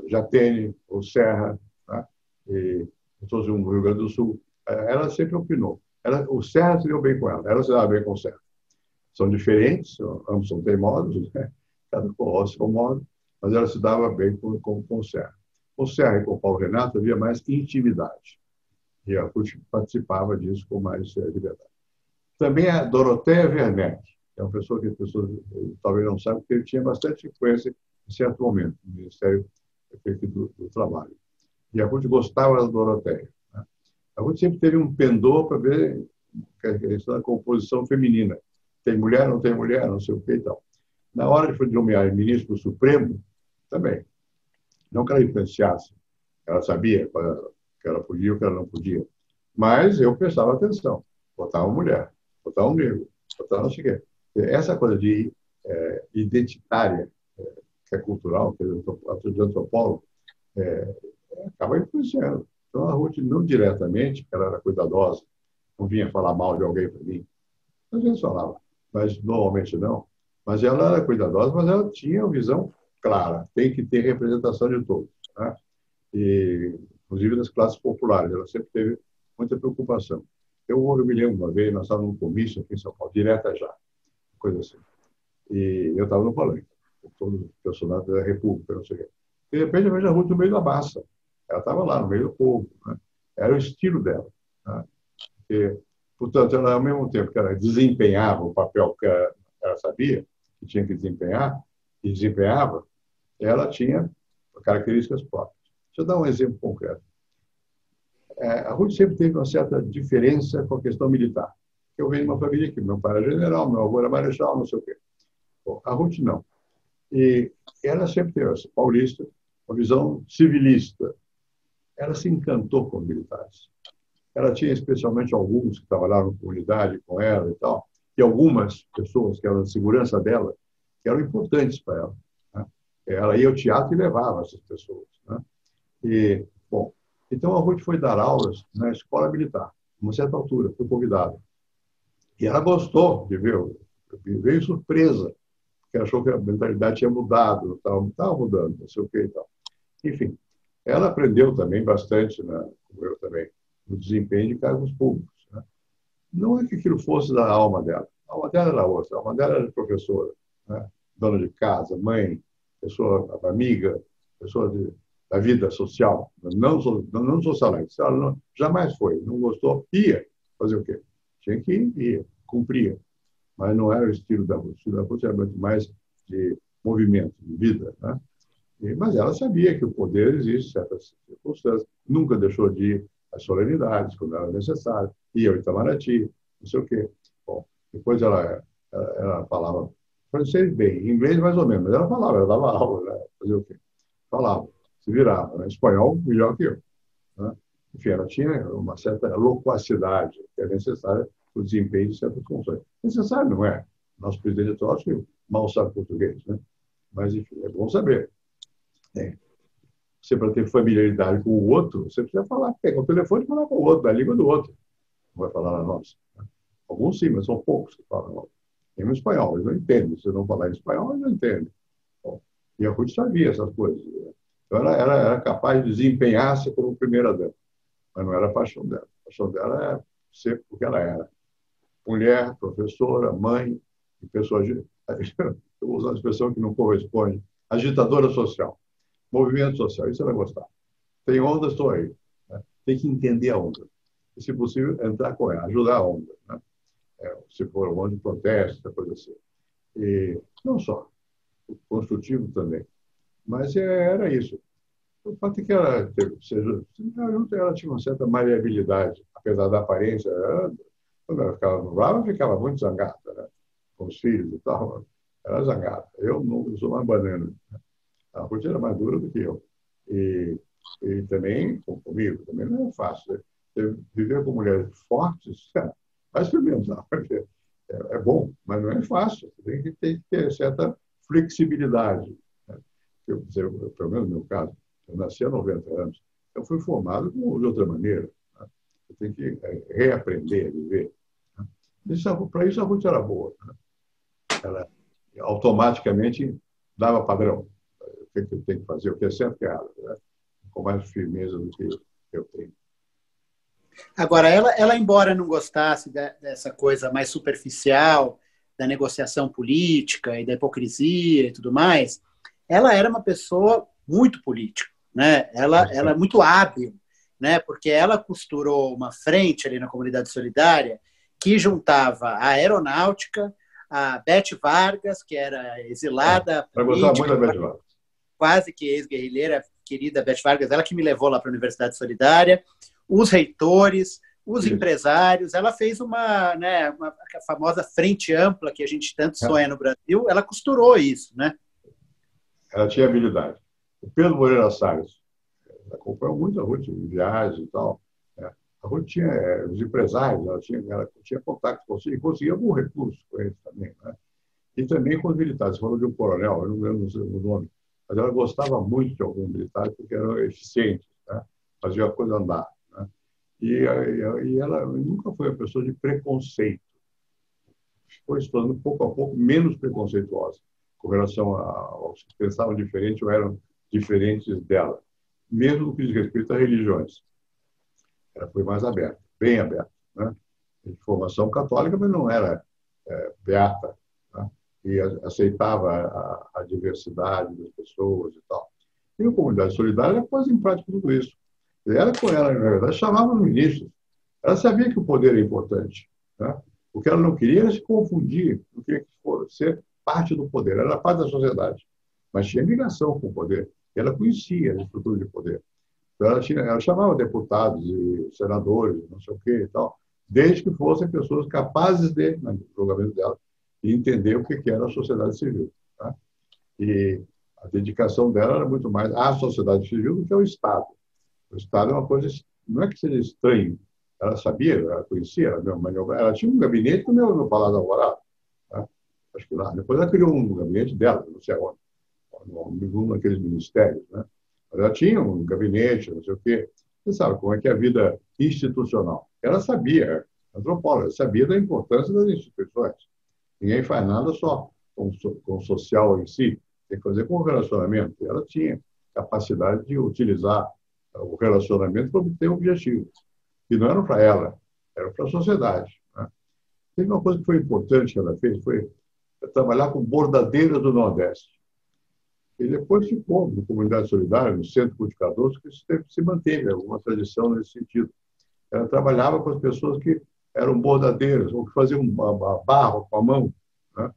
Jatene, o Serra, né? e todos Rio Grande do Sul, ela sempre opinou. Ela, o Serra se deu bem com ela, ela se dava bem com o Serra. São diferentes, ambos são teimosos, né? cada com o modo, mas ela se dava bem com, com, com o Serra. Com o Serra e com o Paulo Renato havia mais intimidade. E a Ruth participava disso com mais eh, liberdade. Também a Doroteia Werneck, é uma pessoa que as pessoas eh, talvez não saibam, porque ele tinha bastante influência em certo momento no Ministério do, do Trabalho. E a Ruth gostava da Doroteia. Né? A Ruth sempre teve um pendor para ver a questão da composição feminina. Tem mulher, não tem mulher, não sei o que e tal. Na hora de nomear ministro do Supremo, também. Não que ela influenciasse. Ela sabia que ela podia ou que ela não podia. Mas eu prestava atenção. Botava mulher, botava um negro, botava não sei o quê. Essa coisa de é, identitária, é, que é cultural, que é de antropólogo, é, acaba influenciando. Então, a Ruth, não diretamente, ela era cuidadosa, não vinha falar mal de alguém para mim. Às vezes falava, mas normalmente não. Mas ela era cuidadosa, mas ela tinha uma visão clara. Tem que ter representação de todos. Né? E, inclusive das classes populares. Ela sempre teve muita preocupação. Eu, eu me lembro uma vez, nós estávamos num comício aqui em São Paulo, direta já, coisa assim. E eu estava no palanque, todos os personagens da República, não sei o quê. De repente, eu vejo a Ruth no meio da massa. Ela estava lá, no meio do povo. Né? Era o estilo dela. Né? E, portanto, ela, ao mesmo tempo que ela desempenhava o papel que ela, ela sabia, que tinha que desempenhar, e desempenhava, ela tinha características próprias. Deixa eu dar um exemplo concreto. É, a Ruth sempre teve uma certa diferença com a questão militar. Eu venho de uma família que meu pai era general, meu avô era marechal, não sei o quê. Bom, a Ruth não. E ela sempre teve essa paulista, uma visão civilista. Ela se encantou com militares. Ela tinha especialmente alguns que trabalharam com unidade com ela e tal, e algumas pessoas que eram de segurança dela, que eram importantes para ela. Né? Ela ia ao teatro e levava essas pessoas. Né? E, bom, então a Ruth foi dar aulas na escola militar, uma certa altura, foi convidada. E ela gostou de ver, veio surpresa, porque achou que a mentalidade tinha mudado, estava, mudando, não sei o que e tal. Enfim, ela aprendeu também bastante, né, como eu também, no desempenho de cargos públicos. Não é que aquilo fosse da alma dela. A alma dela era outra. A alma dela era professora, né? dona de casa, mãe, pessoa amiga, pessoa de, da vida social. Não, não socialite. Ela não, jamais foi. Não gostou, ia. Fazer o quê? Tinha que ir, ia. Cumpria. Mas não era o estilo da Rússia. O estilo da Rússia era muito mais de movimento, de vida. Né? E, mas ela sabia que o poder existe certas circunstâncias. Nunca deixou de ir as solenidades, quando era necessário, ia ao Itamaraty, não sei o quê. Bom, depois ela, ela, ela falava francês bem, inglês mais ou menos, mas ela falava, ela dava aula, né? o quê? Falava, se virava, né? espanhol melhor que eu. Né? Enfim, ela tinha uma certa loquacidade que é necessária o desempenho de certas funções. Necessário, não é? Nosso presidente que mal sabe português, né? Mas, enfim, é bom saber. É. Você, para ter familiaridade com o outro, você precisa falar, pegar o telefone e falar com o outro, da língua do outro. Não vai falar na nossa. Né? Alguns sim, mas são poucos que falam em espanhol. Eles não entendem. Se não falar em espanhol, eles não entendem. E a Ruth sabia essas coisas. Então, ela, ela era capaz de desempenhar-se como primeira dama. Mas não era a paixão dela. A paixão dela é ser porque ela era. Mulher, professora, mãe pessoa... (laughs) Estou usando a expressão que não corresponde. Agitadora social. Movimento social. Isso ela gostava. Tem onda, estou aí. Né? Tem que entender a onda. E, se possível, entrar com ela, ajudar a onda. Né? É, se for um onda de protesto, coisa assim. E não só. Construtivo também. Mas é, era isso. O fato é que ela, teve, seja, ela tinha uma certa maleabilidade, apesar da aparência. Quando ela ficava no brava, ficava muito zangada, né? com os filhos e tal. Era zangada. Eu não eu sou mais banana. Né? A Ruth era mais dura do que eu. E, e também, comigo, também não é fácil. Né? Viver com mulheres fortes, (laughs) vai experimentar. É, é bom, mas não é fácil. Tem que, ter certa flexibilidade eu, eu, pelo menos no meu caso, eu nasci há 90 anos, eu fui formado de outra maneira. Né? Eu tenho que é, reaprender a viver. Para isso, a Ruth era boa. Né? Ela automaticamente dava padrão. O que, eu tenho que fazer, o que é certo e que é errado. Né? Com mais firmeza do que eu tenho. Agora, ela, ela embora não gostasse dessa coisa mais superficial, da negociação política e da hipocrisia e tudo mais, ela era uma pessoa muito política, né? Ela, ela é muito hábil, né? Porque ela costurou uma frente ali na comunidade solidária que juntava a aeronáutica, a Beth Vargas, que era exilada, é, política, muito da Beth Vargas. quase que ex-guerrilheira, querida Beth Vargas, ela que me levou lá para a Universidade Solidária, os reitores, os Isso. empresários. Ela fez uma, né, uma a famosa frente ampla que a gente tanto é. sonha no Brasil. Ela costurou isso, né? Ela tinha habilidade. O Pedro Moreira Salles acompanhou muito a Ruth em viagens e tal. A Ruth tinha é, os empresários, ela tinha, ela tinha contato com e conseguia algum recurso com eles também. Né? E também com os militares. Você falou de um coronel, eu não lembro o nome, mas ela gostava muito de alguns militares porque eram eficientes, né? a coisa andar. Né? E, e, ela nunca foi uma pessoa de preconceito. Foi se tornando pouco a pouco menos preconceituosa com relação aos que pensavam diferente ou eram diferentes dela, mesmo no que diz respeito a religiões. Ela foi mais aberta, bem aberta. Né? De formação católica, mas não era é, beata. Né? E aceitava a, a, diversidade das pessoas e tal. E a comunidade solidária pôs em prática tudo isso. Ela, ela, na verdade, chamava os ministros. Ela sabia que o poder é importante. Né? O que ela não queria era se confundir, não queria que fosse ser parte do poder, ela era parte da sociedade, mas tinha ligação com o poder. Ela conhecia a estrutura de poder. Então, ela, tinha, ela chamava deputados e senadores, não sei o quê e tal, desde que fossem pessoas capazes de, no julgamento dela, de entender o que era a sociedade civil. Tá? E a dedicação dela era muito mais à sociedade civil do que ao Estado. O Estado é uma coisa, não é que seja estranho. Ela sabia, ela conhecia, ela, ela tinha um gabinete no meu, no Palácio Alvorada acho que lá. Depois ela criou um gabinete dela, não sei onde, num daqueles ministérios. Né? Ela tinha um gabinete, não sei o quê. Você sabe como é que é a vida institucional. Ela sabia, antropóloga, sabia da importância das instituições. Ninguém faz nada só com, com o social em si, tem que fazer com o relacionamento. Ela tinha capacidade de utilizar o relacionamento para obter objetivos. E não eram para ela, eram para a sociedade. Né? Teve uma coisa que foi importante que ela fez, foi trabalhar com bordadeiras do Nordeste. E depois ficou na Comunidade Solidária, no Centro Cultivador, que se manteve alguma tradição nesse sentido. Ela trabalhava com as pessoas que eram bordadeiras, ou que faziam barro com a mão, né?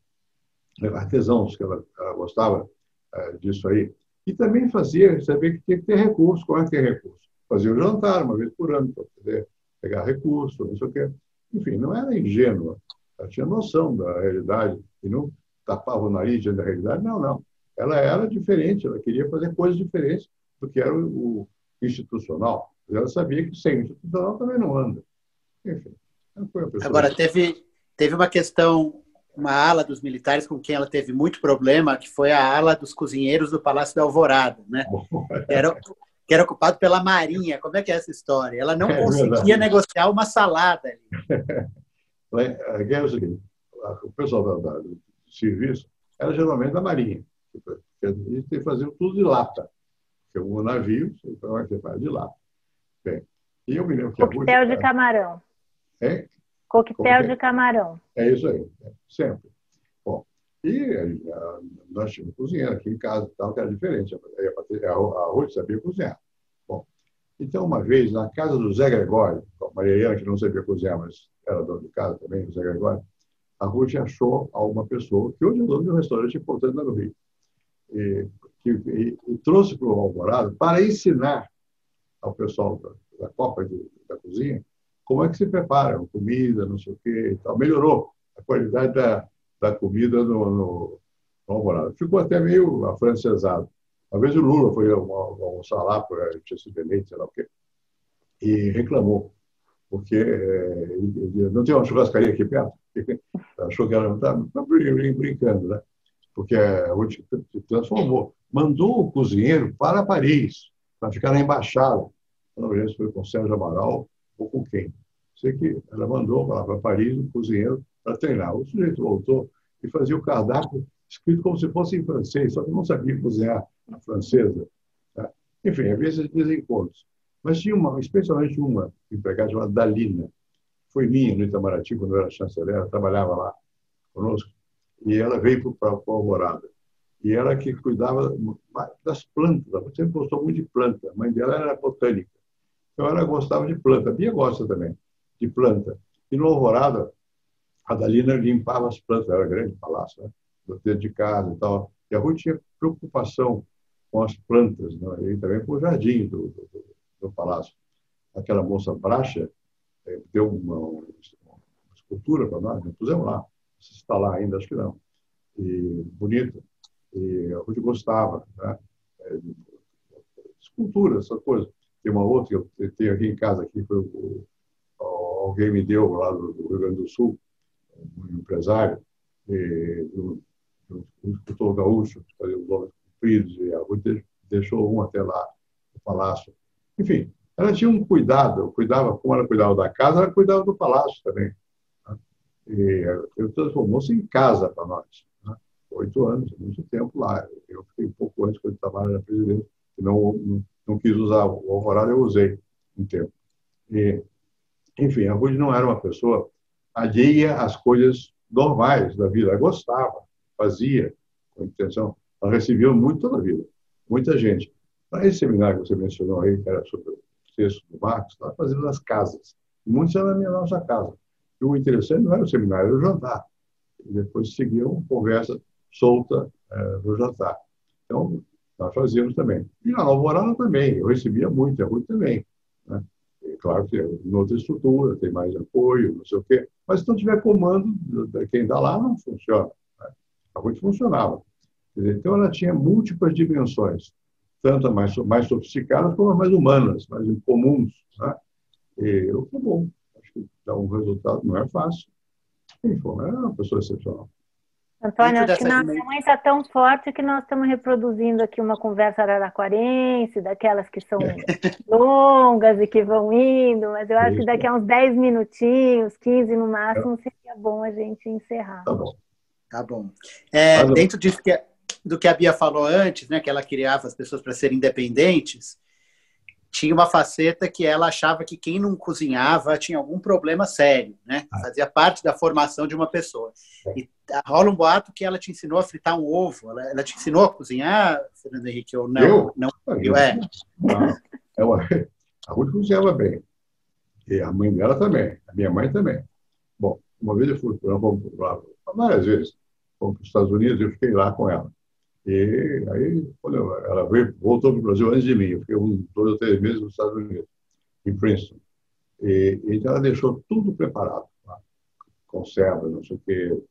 artesãos, que ela, ela gostava é, disso aí. E também fazia, sabia que tinha que ter recurso. Como é que tem recurso? Fazia o jantar uma vez por ano para poder pegar recurso, não sei o quê. Enfim, não era ingênua. Ela tinha noção da realidade e não tapava o nariz da realidade. Não, não. Ela era diferente, ela queria fazer coisas diferentes do que era o, institucional. Mas ela sabia que sem o institucional também não anda. Enfim, foi uma pessoa. Agora, teve, teve uma questão, uma ala dos militares com quem ela teve muito problema, que foi a ala dos cozinheiros do Palácio da Alvorada, né? Que era, que era ocupado pela Marinha. Como é que é essa história? Ela não é conseguia verdade. negociar uma salada ali. (laughs) é o seguinte, o pessoal do serviço era geralmente da Marinha. Eles faziam tudo de lata. Porque o navio, você faz de lata. Bem, e eu me lembro que Coquetel de camarão. É? Coquetel de camarão. É isso aí, é, sempre. Bom, e a, nós tínhamos cozinheiro aqui em casa tal, que era diferente. A, a, a Ruth sabia cozinhar. Bom, então, uma vez, na casa do Zé Gregório, a Maria Helena, que não sabia cozinhar, mas era dono de casa também, o Zé Gregório, a Ruth achou alguma pessoa, que hoje é dono de um restaurante importante lá no Rio, e, que, trouxe para o Alvorado para ensinar ao pessoal da, da Copa de, da Cozinha como é que se prepara comida, não sei o quê e tal. Melhorou a qualidade da, da comida no, no, no Alvorada. Ficou até meio afrancesado. Uma vez o Lula foi almoçar lá, tinha sido eleito, sei lá o quê, e reclamou, porque é, não tem uma churrascaria aqui perto? (laughs) Achou que era tá, tá brincando, né? Porque a Ruth se transformou. Mandou o cozinheiro para Paris, para ficar na embaixada. Não sei se foi com Sérgio Amaral ou com quem. Sei que ela mandou para Paris um cozinheiro para treinar. O sujeito voltou e fazia o cardápio escrito como se fosse em francês, só que não sabia cozinhar a francesa. Tá? Enfim, havia esses desencontros. Mas tinha uma, especialmente uma empregada chamada Dalina, foi minha no Itamaraty, quando eu era chanceler, trabalhava lá conosco, e ela veio para a Alvorada. E ela que cuidava das plantas, ela sempre gostou muito de planta, a mãe dela era botânica. Então ela gostava de planta, a Bia gosta também de planta. E no Alvorada, a Dalina limpava as plantas, era grande palácio, né? dentro de casa e tal. E a Ruth tinha preocupação com as plantas, né? e também com o jardim do, do, do palácio. Aquela moça Bracha eh, deu uma, uma escultura para nós, nós pusemos lá. Se está lá ainda, acho que não. E bonita. E a Ruth gostava, né? É, escultura, essa coisa. Tem uma outra que eu tenho aqui em casa, aqui foi o, alguém me deu lá do, Rio Grande do Sul, um empresário, e, um, escultor gaúcho, que fazia os nomes compridos, e a Ruth deixou um até lá no palácio. Enfim, ela tinha um cuidado, cuidava, como ela cuidava da casa, ela cuidava do palácio também. E ele transformou-se em casa para nós. Né? Oito anos, muito tempo lá. Eu fiquei um pouco antes, quando estava na presidência, não, não, não quis usar o alvorada, eu usei um tempo. E, enfim, a Ruth não era uma pessoa alheia às coisas normais da vida. Ela gostava, fazia com intenção. Ela recebeu muito toda a vida, muita gente. Para esse seminário que você mencionou aí, que era sobre o texto do Marx, nós fazíamos nas casas. Muitos eram na minha nossa casa. E o interessante não era o seminário, era o jantar. E depois seguia uma conversa solta é, no jantar. Então, nós fazíamos também. E na Alvorada também, eu recebia muito, a Ruth também. Né? claro que em outra estrutura, tem mais apoio, não sei o quê. Mas se não tiver comando, quem está lá não funciona. Né? A Ruth funcionava. Então, ela tinha múltiplas dimensões, tanto mais, mais sofisticadas como as mais humanas, mais comuns. Né? E eu, tá bom, dá um resultado, não é fácil. Enfim, é uma pessoa excepcional. Antônio, acho que nossa mãe está tão forte que nós estamos reproduzindo aqui uma conversa araraquarense, daquelas que são (laughs) longas e que vão indo, mas eu acho Isso. que daqui a uns 10 minutinhos, 15 no máximo, seria bom a gente encerrar. Tá bom. Tá bom. É, dentro disso que, do que a Bia falou antes, né, que ela criava as pessoas para serem independentes, tinha uma faceta que ela achava que quem não cozinhava tinha algum problema sério, né? Ah. Fazia parte da formação de uma pessoa. E rola um boato que ela te ensinou a fritar um ovo. Ela, ela te ensinou a cozinhar, Fernando Henrique, ou não? Eu? Não, eu, é. Não. Ela, a Ruth cozinhava bem. E a mãe dela também. A minha mãe também. Bom, uma vez eu fui para várias vezes. Fomos para os Estados Unidos e eu fiquei lá com ela. E aí, quando ela veio, voltou para o Brasil antes de mim, eu fiquei dois ou três meses nos Estados Unidos, em Princeton. E, então ela deixou tudo preparado, tá? conserva, não sei o quê,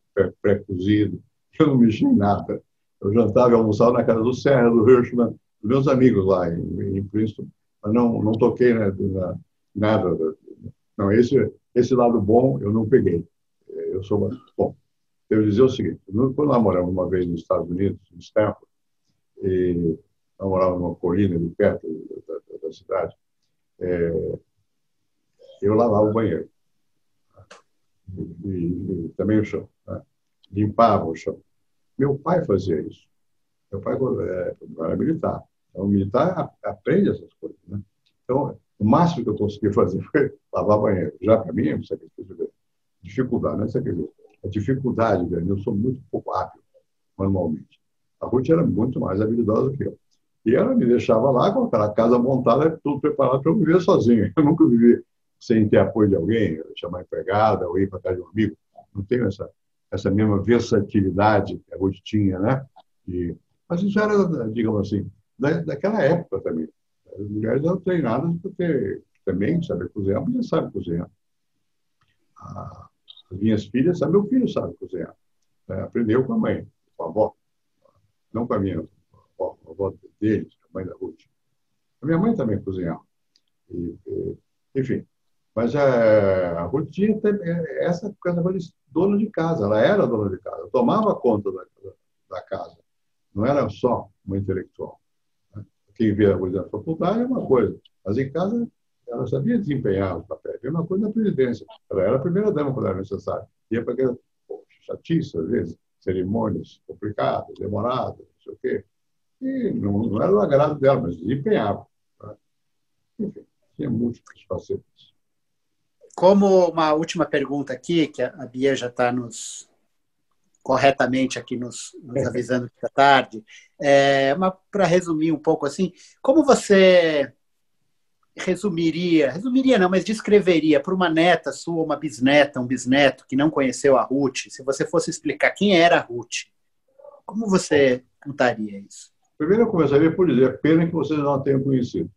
pré-cozido. Eu não mexi em nada. Eu jantava e almoçava na casa do Serra, do Hirschman, dos meus amigos lá em, em Princeton, mas não, não toquei né, na, nada. Não, esse, esse lado bom eu não peguei. Eu sou bom. Eu dizer o seguinte: quando nós moramos uma vez nos Estados Unidos, em Stanford, e nós morávamos numa colina ali perto da, da, da cidade, é, eu lavava o banheiro e, e, e também o chão, né? limpava o chão. Meu pai fazia isso. Meu pai é, era militar. Então, o militar aprende essas coisas. Né? Então, o máximo que eu consegui fazer (laughs) foi lavar banheiro. Já para mim é um sacrifício Dificuldade, não é sacrifício. A dificuldade, velho, eu sou muito pouco hábil manualmente. A Ruth era muito mais habilidosa que eu. E ela me deixava lá com aquela casa montada, tudo preparado para eu viver sozinho. (laughs) Eu nunca vivi sem ter apoio de alguém, chamar empregada ou ir para casa de um amigo. Não tenho essa, essa mesma versatilidade que a Ruth tinha, né? E, mas isso era, digamos assim, da, daquela época também. As mulheres eram treinadas ter também saber cozinhar, já sabe cozinhar. Ah, as minhas filhas, sabe, meu filho sabe cozinhar. É, aprendeu com a mãe, com a avó. Não com a minha avó, a avó deles, a mãe da Ruth. A minha mãe também cozinhava. E, e, enfim, mas a, a Ruth tinha essa coisa de dona de casa, ela era dona de casa, tomava conta da, da casa, não era só uma intelectual. Né? Quem via a na faculdade é uma coisa, mas em casa ela sabia desempenhar os papéis. É uma coisa na presidência. Ela era a primeira dama quando era necessário. Ia para aquela chatice, às vezes, cerimônias complicadas, demoradas, não sei o quê. E não, não era o agrado dela, mas desempenhava. Né? Enfim, tinha múltiplas facetas. Como uma última pergunta aqui, que a Bia já está nos corretamente aqui nos, nos avisando que está tarde, é, para resumir um pouco assim, como você resumiria, resumiria não, mas descreveria para uma neta sua, uma bisneta, um bisneto que não conheceu a Ruth, se você fosse explicar quem era a Ruth, como você contaria isso? Primeiro eu começaria por dizer, é pena que vocês não a tenham conhecido.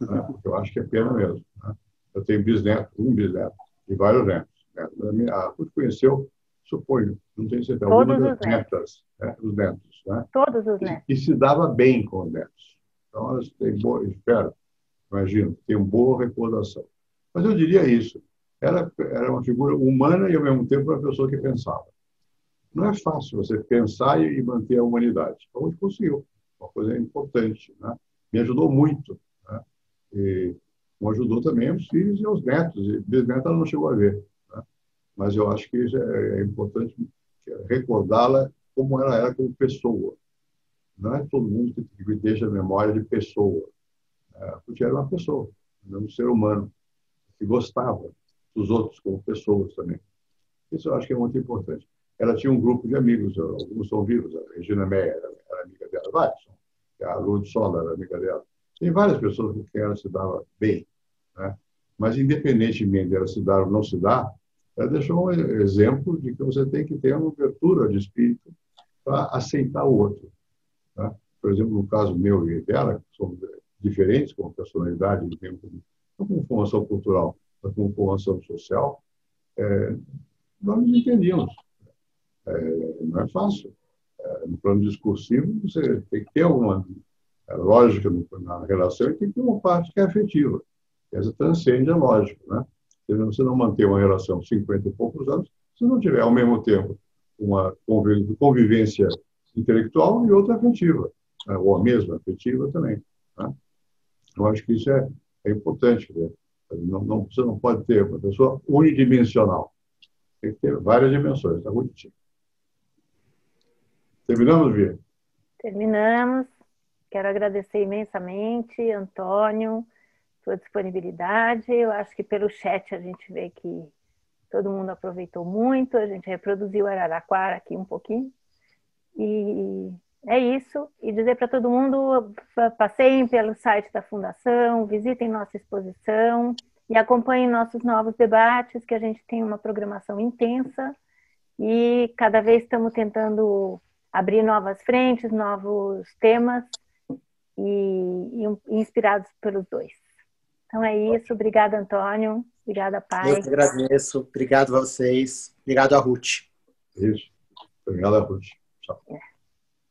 Né? Eu acho que é pena mesmo. Né? Eu tenho bisneto, um bisneto e vários netos. Né? A Ruth conheceu, suponho, não tenho certeza, Todos os netas, né? os netos. Né? Todos os netos. E, e, se dava bem com os netos. Então, elas têm boa, espero, imagino, uma boa recordação. Mas eu diria isso. Ela era uma figura humana e, ao mesmo tempo, uma pessoa que pensava. Não é fácil você pensar e manter a humanidade. Então, gente conseguiu. Uma coisa importante. Né? Me ajudou muito. Né? E como ajudou também os filhos e os netos. E bisnetos ela não chegou a ver. Né? Mas eu acho que é, é importante recordá-la como ela era como pessoa. Não é todo mundo que deixa a memória de pessoa. Porque era uma pessoa, um ser humano, que gostava dos outros como pessoas também. Isso eu acho que é muito importante. Ela tinha um grupo de amigos, alguns são vivos, a Regina Meyer era, era amiga dela, vários, a Lud Sola era amiga dela. Tem várias pessoas com quem ela se dava bem. Né? Mas, independentemente dela se dar ou não se dar, ela deixou um exemplo de que você tem que ter uma abertura de espírito para aceitar o outro. Né? Por exemplo, no caso meu e dela, somos diferentes como personalidade, não como formação cultural, mas como formação social, é, nós nos entendíamos. É, não é fácil. É, no plano discursivo, você tem que ter alguma é, lógica na relação e tem que ter uma parte que é afetiva. Essa transcende a lógica. Né? Você não manter uma relação 50 e poucos anos se não tiver, ao mesmo tempo, uma convivência intelectual e outra afetiva, né? ou a mesma afetiva também. Né? Eu acho que isso é, é importante. Né? Não, não, você não pode ter uma pessoa unidimensional. Tem que ter várias dimensões. Está bonitinho. Terminamos, Via? Terminamos. Quero agradecer imensamente, Antônio, sua disponibilidade. Eu acho que pelo chat a gente vê que todo mundo aproveitou muito. A gente reproduziu Araraquara aqui um pouquinho. E é isso. E dizer para todo mundo: passeiem pelo site da Fundação, visitem nossa exposição e acompanhem nossos novos debates, que a gente tem uma programação intensa e cada vez estamos tentando abrir novas frentes, novos temas e, e inspirados pelos dois. Então é isso. Obrigada, Antônio. Obrigada, Pai. Eu que agradeço. Obrigado a vocês. Obrigado a Ruth. Isso. Obrigado a Ruth. Tchau. É.